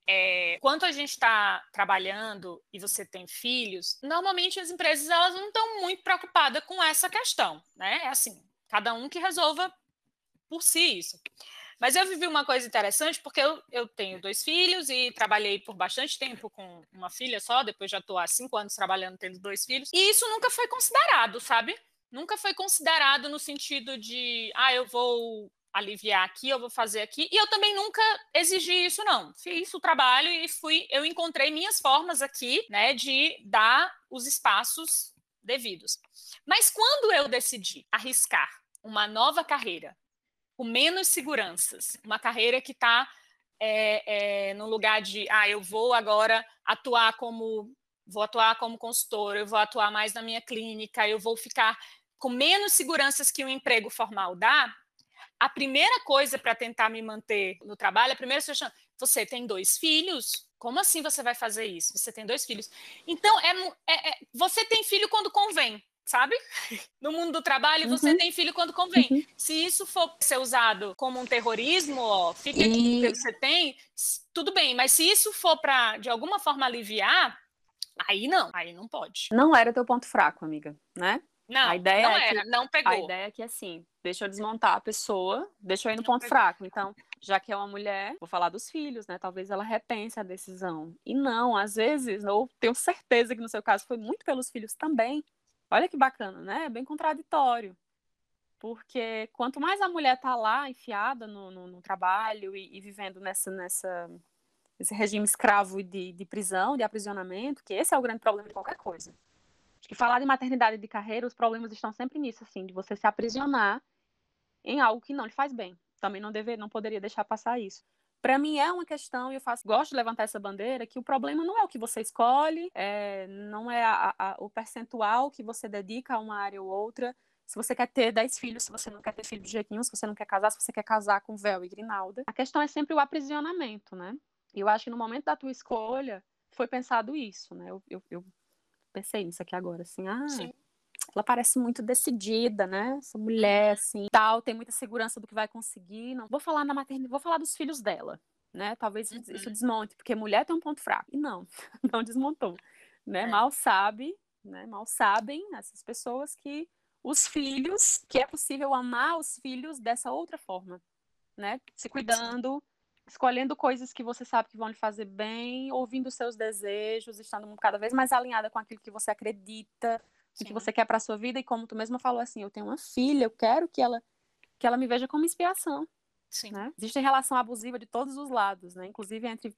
É, quando a gente está trabalhando e você tem filhos, normalmente as empresas elas não estão muito preocupadas com essa questão, né? É assim, cada um que resolva por si isso. Mas eu vivi uma coisa interessante, porque eu, eu tenho dois filhos e trabalhei por bastante tempo com uma filha só, depois já estou há cinco anos trabalhando tendo dois filhos, e isso nunca foi considerado, sabe? Nunca foi considerado no sentido de, ah, eu vou aliviar aqui, eu vou fazer aqui. E eu também nunca exigi isso, não. Fiz o trabalho e fui, eu encontrei minhas formas aqui, né, de dar os espaços devidos. Mas quando eu decidi arriscar uma nova carreira, com menos seguranças. Uma carreira que está é, é, no lugar de, ah, eu vou agora atuar como, vou atuar como consultora, eu vou atuar mais na minha clínica, eu vou ficar com menos seguranças que o um emprego formal dá. A primeira coisa para tentar me manter no trabalho, a primeira você tem dois filhos, como assim você vai fazer isso? Você tem dois filhos. Então, é, é, é você tem filho quando convém, sabe? No mundo do trabalho, uhum. você tem filho quando convém. Uhum. Se isso for ser usado como um terrorismo, ó, fica aqui que você tem, tudo bem. Mas se isso for para, de alguma forma, aliviar, aí não, aí não pode. Não era teu ponto fraco, amiga, né? Não, a ideia não é era, que, não pegou. A ideia é que, assim, deixa eu desmontar a pessoa, deixa eu ir no ponto fraco. Então, já que é uma mulher, vou falar dos filhos, né? Talvez ela repense a decisão. E não, às vezes, eu tenho certeza que no seu caso foi muito pelos filhos também. Olha que bacana, né? É bem contraditório. Porque quanto mais a mulher tá lá, enfiada no, no, no trabalho e, e, vivendo nessa, nessa, regime escravo de, de prisão, de aprisionamento, que esse é o grande problema de qualquer coisa que falar de maternidade e de carreira, os problemas estão sempre nisso, assim, de você se aprisionar em algo que não lhe faz bem. Também não deve, não poderia deixar passar isso. Para mim é uma questão, e eu faço, gosto de levantar essa bandeira, que o problema não é o que você escolhe, é, não é a, a, o percentual que você dedica a uma área ou outra. Se você quer ter 10 filhos, se você não quer ter filho de jeito nenhum, se você não quer casar, se você quer casar com véu e grinalda. A questão é sempre o aprisionamento, né? E eu acho que no momento da tua escolha foi pensado isso, né? Eu, eu, eu pensei nisso aqui agora, assim, ah, Sim. Ela parece muito decidida, né? Essa mulher, assim, tal, tem muita segurança do que vai conseguir. Não vou falar na maternidade, vou falar dos filhos dela, né? Talvez uhum. isso desmonte, porque mulher tem um ponto fraco. E não, não desmontou, né? É. Mal sabe, né? Mal sabem essas pessoas que os filhos, que é possível amar os filhos dessa outra forma, né? Se cuidando, escolhendo coisas que você sabe que vão lhe fazer bem, ouvindo seus desejos, estando cada vez mais alinhada com aquilo que você acredita, o que você quer para sua vida e como tu mesma falou assim, eu tenho uma filha, eu quero que ela que ela me veja como inspiração. Sim. Né? Existe relação abusiva de todos os lados, né? Inclusive entre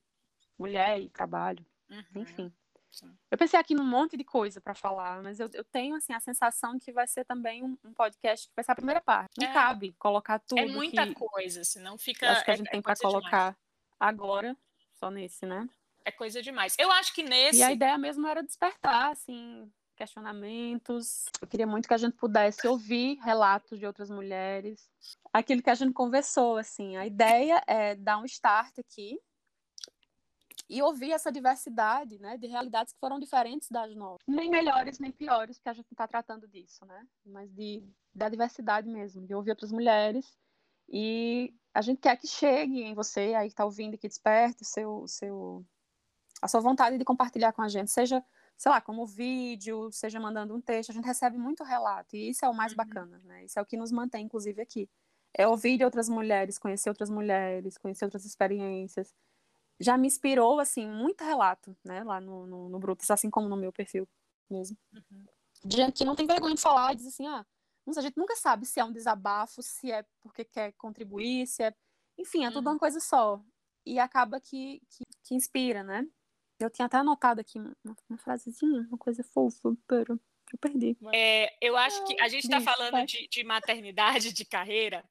mulher e trabalho, uhum. enfim. Sim. Eu pensei aqui num monte de coisa para falar, mas eu, eu, tenho assim a sensação que vai ser também um, um, podcast que vai ser a primeira parte. Não é, cabe colocar é tudo. É muita que, coisa, senão fica. Acho que a é, gente é, tem para colocar demais. agora, só nesse, né? É coisa demais. Eu acho que nesse. E a ideia mesmo era despertar, assim, questionamentos. Eu queria muito que a gente pudesse ouvir relatos de outras mulheres. Aquilo que a gente conversou, assim. A ideia é dar um start aqui e ouvir essa diversidade, né, de realidades que foram diferentes das nossas. Nem melhores, nem piores, porque a gente está tratando disso, né, mas de, da diversidade mesmo, de ouvir outras mulheres. E a gente quer que chegue em você, aí que está ouvindo, que desperte seu, seu, a sua vontade de compartilhar com a gente, seja, sei lá, como vídeo, seja mandando um texto, a gente recebe muito relato, e isso é o mais uhum. bacana, né, isso é o que nos mantém, inclusive, aqui. É ouvir de outras mulheres, conhecer outras mulheres, conhecer outras experiências, já me inspirou, assim, muito relato, né, lá no, no, no Brutus, assim como no meu perfil mesmo. Uhum. De gente que não tem vergonha de falar, diz assim, ah, a gente nunca sabe se é um desabafo, se é porque quer contribuir, se é... Enfim, é tudo uhum. uma coisa só. E acaba que, que, que, inspira, né? Eu tinha até anotado aqui uma, uma frasezinha, uma coisa fofa, pero eu perdi. É, eu acho que a gente está falando de, de maternidade, de carreira,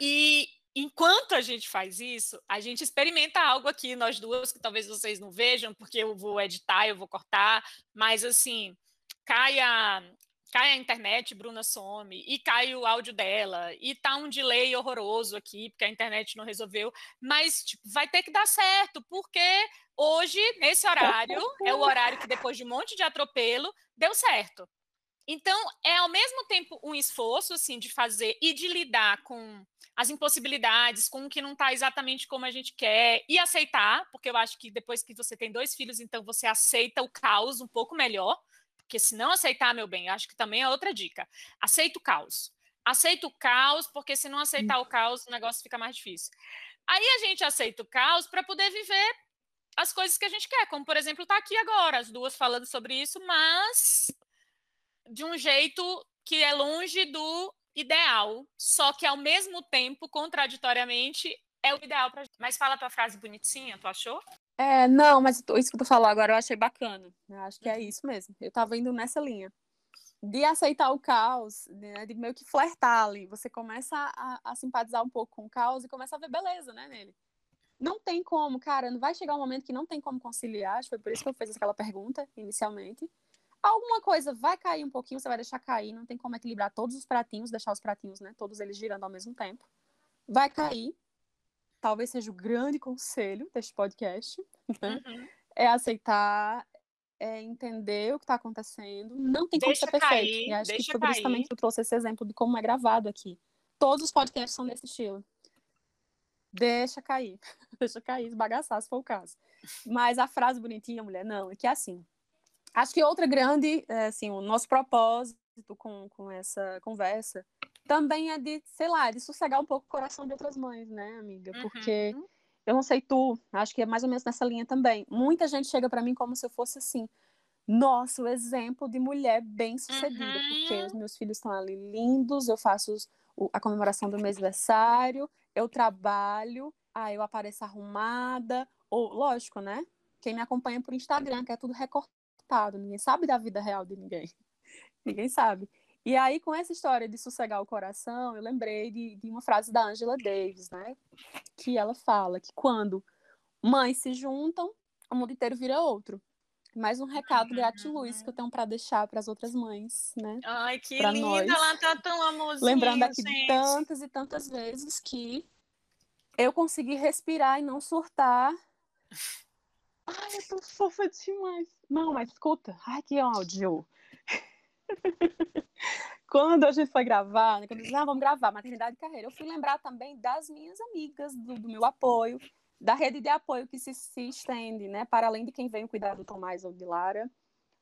e enquanto a gente faz isso, a gente experimenta algo aqui, nós duas, que talvez vocês não vejam, porque eu vou editar, eu vou cortar, mas assim, cai a, cai a internet, Bruna some, e cai o áudio dela, e tá um delay horroroso aqui, porque a internet não resolveu, mas tipo, vai ter que dar certo, porque hoje, nesse horário, é o horário que depois de um monte de atropelo, deu certo. Então, é ao mesmo tempo um esforço assim de fazer e de lidar com as impossibilidades, com o que não está exatamente como a gente quer e aceitar, porque eu acho que depois que você tem dois filhos, então você aceita o caos um pouco melhor, porque se não aceitar, meu bem, acho que também é outra dica. Aceita o caos. Aceita o caos, porque se não aceitar o caos, o negócio fica mais difícil. Aí a gente aceita o caos para poder viver as coisas que a gente quer, como por exemplo, tá aqui agora, as duas falando sobre isso, mas de um jeito que é longe do ideal, só que ao mesmo tempo, contraditoriamente, é o ideal pra gente. Mas fala a tua frase bonitinha, tu achou? É, não, mas isso que tu falou agora eu achei bacana. Eu acho que é uhum. isso mesmo. Eu tava indo nessa linha. De aceitar o caos, né, de meio que flertar ali. Você começa a, a simpatizar um pouco com o caos e começa a ver beleza, né, nele. Não tem como, cara, não vai chegar um momento que não tem como conciliar. Foi por isso que eu fiz aquela pergunta inicialmente alguma coisa vai cair um pouquinho, você vai deixar cair, não tem como equilibrar todos os pratinhos, deixar os pratinhos, né, todos eles girando ao mesmo tempo. Vai cair. talvez seja o grande conselho deste podcast, né? Uhum. É aceitar, é entender o que está acontecendo. Não tem como ser perfeito. Cair, e acho que foi por isso também que eu trouxe esse exemplo de como é gravado aqui. Todos os podcasts são desse estilo. Deixa cair. Deixa cair, esbagaçar, se for o caso. Mas a frase bonitinha, mulher, não, é que é assim. Acho que outra grande, é, assim, o nosso propósito com, com essa conversa também é de, sei lá, de sossegar um pouco o coração de outras mães, né, amiga? Uhum. Porque uhum. eu não sei tu, acho que é mais ou menos nessa linha também. Muita gente chega para mim como se eu fosse assim, nossa, o exemplo de mulher bem-sucedida, uhum. porque os meus filhos estão ali lindos, eu faço os, o, a comemoração do mês aniversário, eu trabalho, aí eu apareço arrumada, ou, lógico, né? Quem me acompanha por Instagram, que é tudo recortado, ninguém sabe da vida real de ninguém. ninguém sabe. E aí, com essa história de sossegar o coração, eu lembrei de, de uma frase da Angela Davis, né? Que ela fala que quando mães se juntam, o mundo inteiro vira outro. Mais um recado gratiluz que eu tenho para deixar para as outras mães, né? Ai, que pra linda, nós. ela tá tão amorzinha, Lembrando aqui gente. de tantas e tantas vezes que eu consegui respirar e não surtar. Ai, eu tô fofa demais. Não, mas escuta. Ai, que ódio. quando a gente foi gravar, né, quando eu disse, ah, vamos gravar, maternidade e carreira, eu fui lembrar também das minhas amigas, do, do meu apoio, da rede de apoio que se, se, estende, né, para além de quem vem cuidar do Tomás ou de Lara,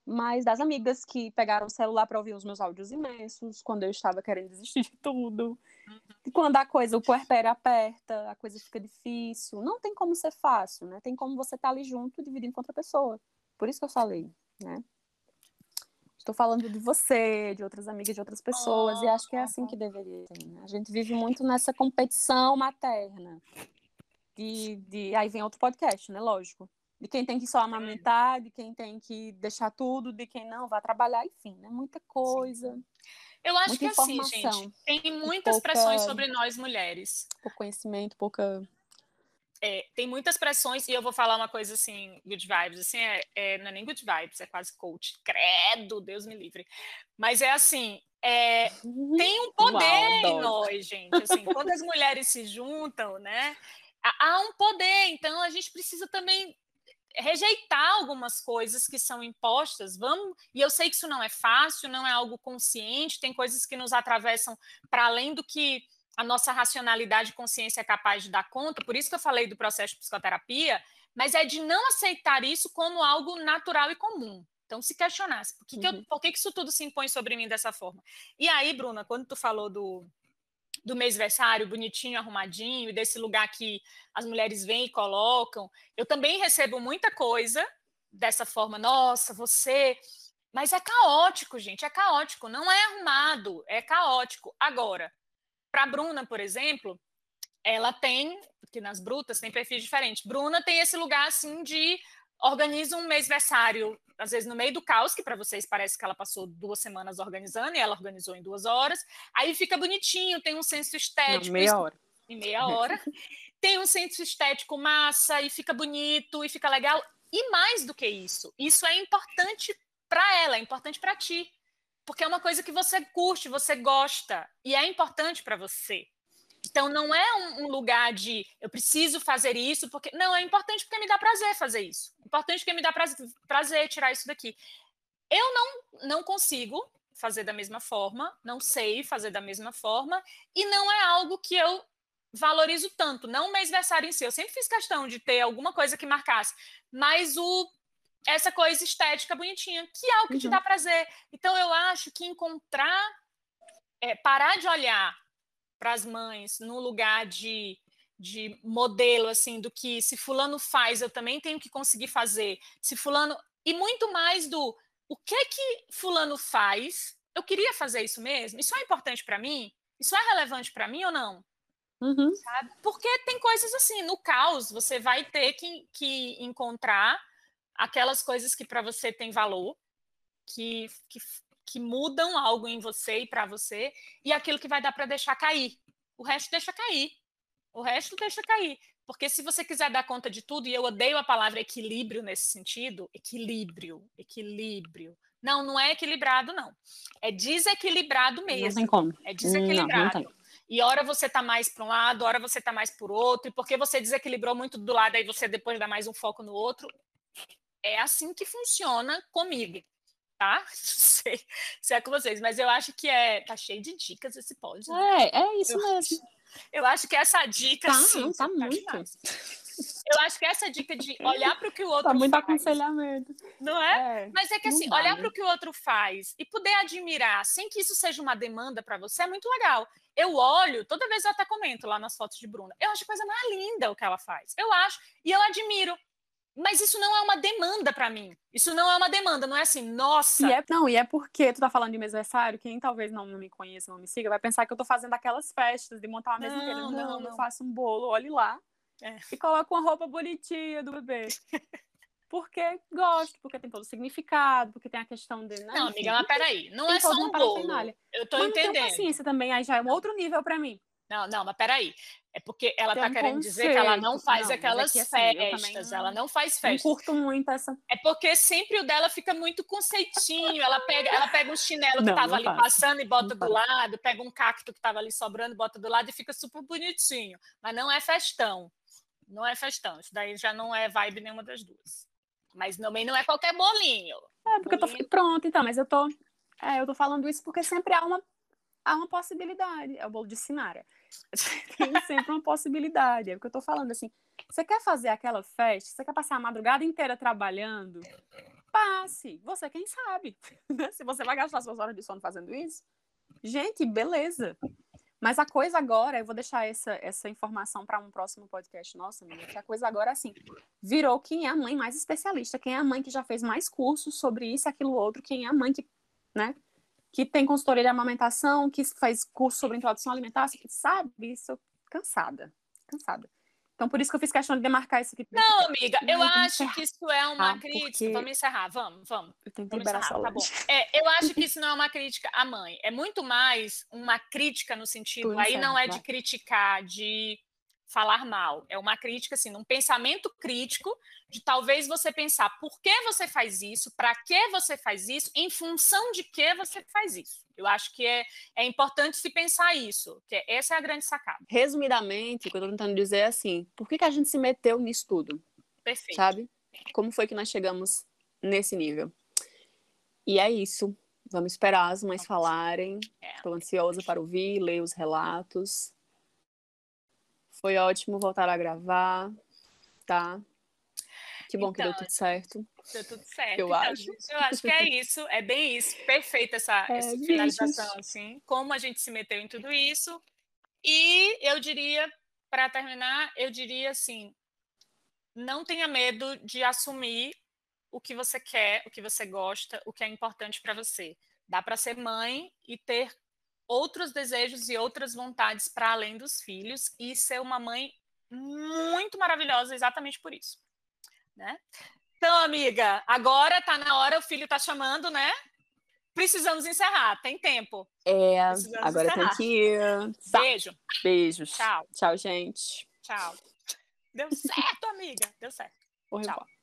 mas das amigas que pegaram o celular para ouvir os meus áudios imensos, quando eu estava querendo desistir de tudo, uhum. quando a coisa, o puerpério aperta, a coisa fica difícil, não tem como ser fácil, né, tem como você estar tá ali junto, dividindo com outra pessoa, por isso que eu falei, né. Estou falando de você, de outras amigas, de outras pessoas, oh, e acho que é assim que deveria ser. Né? A gente vive muito nessa competição materna. De, de... Aí vem outro podcast, né? Lógico. De quem tem que só amamentar, de quem tem que deixar tudo, de quem não vai trabalhar, enfim, né? Muita coisa. Eu acho que assim, gente, tem muitas pouca... pressões sobre nós mulheres. Pouco conhecimento, pouca é, tem muitas pressões, e eu vou falar uma coisa assim, good vibes, assim, é, é, não é nem good vibes, é quase coach, credo, Deus me livre. Mas é assim, é, tem um poder Uau, em nós, gente, assim, quando as mulheres se juntam, né, há um poder, então a gente precisa também rejeitar algumas coisas que são impostas, vamos, e eu sei que isso não é fácil, não é algo consciente, tem coisas que nos atravessam para além do que a nossa racionalidade e consciência é capaz de dar conta, por isso que eu falei do processo de psicoterapia, mas é de não aceitar isso como algo natural e comum. Então, se questionar, por que, uhum. que, eu, uhum. por que, que isso tudo se impõe sobre mim dessa forma? E aí, Bruna, quando tu falou do, do mêsversário bonitinho, arrumadinho, desse lugar que as mulheres vêm e colocam, eu também recebo muita coisa dessa forma, nossa, você... Mas é caótico, gente, é caótico, não é arrumado, é caótico. Agora, para Bruna, por exemplo, ela tem, que nas brutas tem perfis diferentes. Bruna tem esse lugar assim de organiza um mêsversário, às vezes no meio do caos, que para vocês parece que ela passou duas semanas organizando, e ela organizou em duas horas. Aí fica bonitinho, tem um senso estético. Não, meia hora. Em meia hora. tem um senso estético massa, e fica bonito, e fica legal. E mais do que isso, isso é importante para ela, é importante para ti porque é uma coisa que você curte, você gosta e é importante para você. Então não é um, um, lugar de eu preciso fazer isso porque não é importante porque me dá prazer fazer isso. Importante porque me dá prazer, prazer tirar isso daqui. Eu não não consigo fazer da mesma forma, não sei fazer da mesma forma e não é algo que eu valorizo tanto, não o mês aniversário em si. Eu sempre fiz questão de ter alguma coisa que marcasse, mas o essa coisa estética bonitinha, que é o que uhum. te dá prazer. Então, eu acho que encontrar, é, parar de olhar para as mães no lugar de, de modelo, assim, do que se Fulano faz, eu também tenho que conseguir fazer. Se Fulano. E muito mais do o que que Fulano faz, eu queria fazer isso mesmo? Isso é importante para mim? Isso é relevante para mim ou não? Uhum. Porque tem coisas assim, no caos, você vai ter que, que encontrar aquelas coisas que para você tem valor, que, que, que mudam algo em você e para você, e aquilo que vai dar para deixar cair. O resto deixa cair. O resto deixa cair. Porque se você quiser dar conta de tudo, e eu odeio a palavra equilíbrio nesse sentido, equilíbrio, equilíbrio. Não, não é equilibrado, não. É desequilibrado mesmo. Não tem como. É desequilibrado. Não, não e hora você tá mais para um lado, hora você tá mais por outro, e porque você desequilibrou muito do lado, aí você depois dá mais um foco no outro. É assim que funciona comigo, tá? Não sei se é com vocês, mas eu acho que é. Tá cheio de dicas esse pod. Né? É, é isso eu mesmo. Acho, eu acho que essa dica. Tá, sim, tá, tá muito. Demais. Eu acho que essa dica de olhar para o que o outro tá muito faz. aconselhamento. Não é? é Mas é que assim, dá, olhar né? para o que o outro faz e poder admirar, sem que isso seja uma demanda para você, é muito legal. Eu olho, toda vez eu até comento lá nas fotos de Bruna, eu acho coisa mais linda o que ela faz. Eu acho, e eu admiro. Mas isso não é uma demanda para mim. Isso não é uma demanda, não é assim, nossa. E é, não, e é porque tu tá falando de mêsversário, quem talvez não, não me conheça, não me siga, vai pensar que eu tô fazendo aquelas festas de montar uma mesa Não, inteira. não, Não, não. eu faço um bolo, olhe lá. É. E coloco uma roupa bonitinha do bebê. Porque gosto, porque tem todo o significado, porque tem a questão de. Né, Não, amiga, mas peraí. Não tem é só um bolo. Eu tô Mas não tenho entendendo. paciência também, aí já é um outro nível pra mim. Não, não, mas peraí. É porque ela Tem tá um querendo dizer que ela não conceito. faz Não, é aquelas que, assim, eu festas. não- Ela não faz Não festas. curto muito essa. É porque sempre o dela fica muito conceitinho. Ela pega, ela pega um chinelo que Não, tava não ali faço. passando e bota do lado, pega um cacto que tava ali sobrando, bota do lado e fica super bonitinho. Mas não é festão. Não é festão. Isso daí já não é vibe nenhuma das duas. Mas também não é qualquer bolinho. É, porque eu tô Bolinho. pronto, então, mas eu tô. É, eu tô falando isso porque sempre há uma, há uma possibilidade. É o bolo de Sinara. Tem sempre uma possibilidade. É o que eu tô falando assim. Você quer fazer aquela festa? Você quer passar a madrugada inteira trabalhando? Passe. Você quem sabe. né? Se você vai gastar suas horas de sono fazendo isso, gente, beleza. Mas a coisa agora, eu vou deixar essa, essa informação para um próximo podcast nosso, amiga, que a coisa agora, assim, virou quem é a mãe mais especialista, quem é a mãe que já fez mais cursos sobre isso, aquilo, outro, quem é a mãe que, né, que tem consultoria de amamentação, que faz curso sobre introdução alimentar, que sabe, isso, cansada, cansada. Então, por isso que eu fiz questão de demarcar isso aqui. Não, amiga, eu vamos acho que isso é uma Ah, crítica. porque- Vamos encerrar, vamos, vamos. Eu tenho que Vamos liberar encerrar, tá bom. É, eu acho que isso não é uma crítica à mãe. É muito mais uma crítica no sentido. Tu Aí encerra, não é de criticar, de falar mal. É uma crítica, assim, um pensamento crítico de talvez você pensar por que você faz isso, para que você faz isso, em função de que você faz isso. Eu acho que é, é importante se pensar isso, que é- essa é a grande sacada. Resumidamente, o que eu tô tentando dizer é assim, por que, que a gente se meteu nisso tudo? Perfeito. sabe? Como foi que nós chegamos nesse nível? E é isso. Vamos esperar as mães falarem. É. Estou ansiosa para ouvir, ler os relatos. Foi ótimo voltar a gravar, tá? Que bom que deu Então, tudo certo. Deu tudo certo. Eu Então, acho. Eu acho que é isso, é bem isso. Perfeita essa, É, essa finalização, assim. Como a gente se meteu em tudo isso. E eu diria, para terminar, eu diria assim: não tenha medo de assumir o que você quer, o que você gosta, o que é importante para você. Dá para ser mãe e ter outros desejos e outras vontades para além dos filhos e ser uma mãe muito maravilhosa exatamente por isso, né? Então, amiga, agora tá na hora, o filho tá chamando, né? Precisamos encerrar, tem tempo. É, Precisamos agora tem que ir. Beijo, beijos. tchau, Tchau, gente. tchau. Deu certo, amiga, deu certo. Au Tchau. revoir.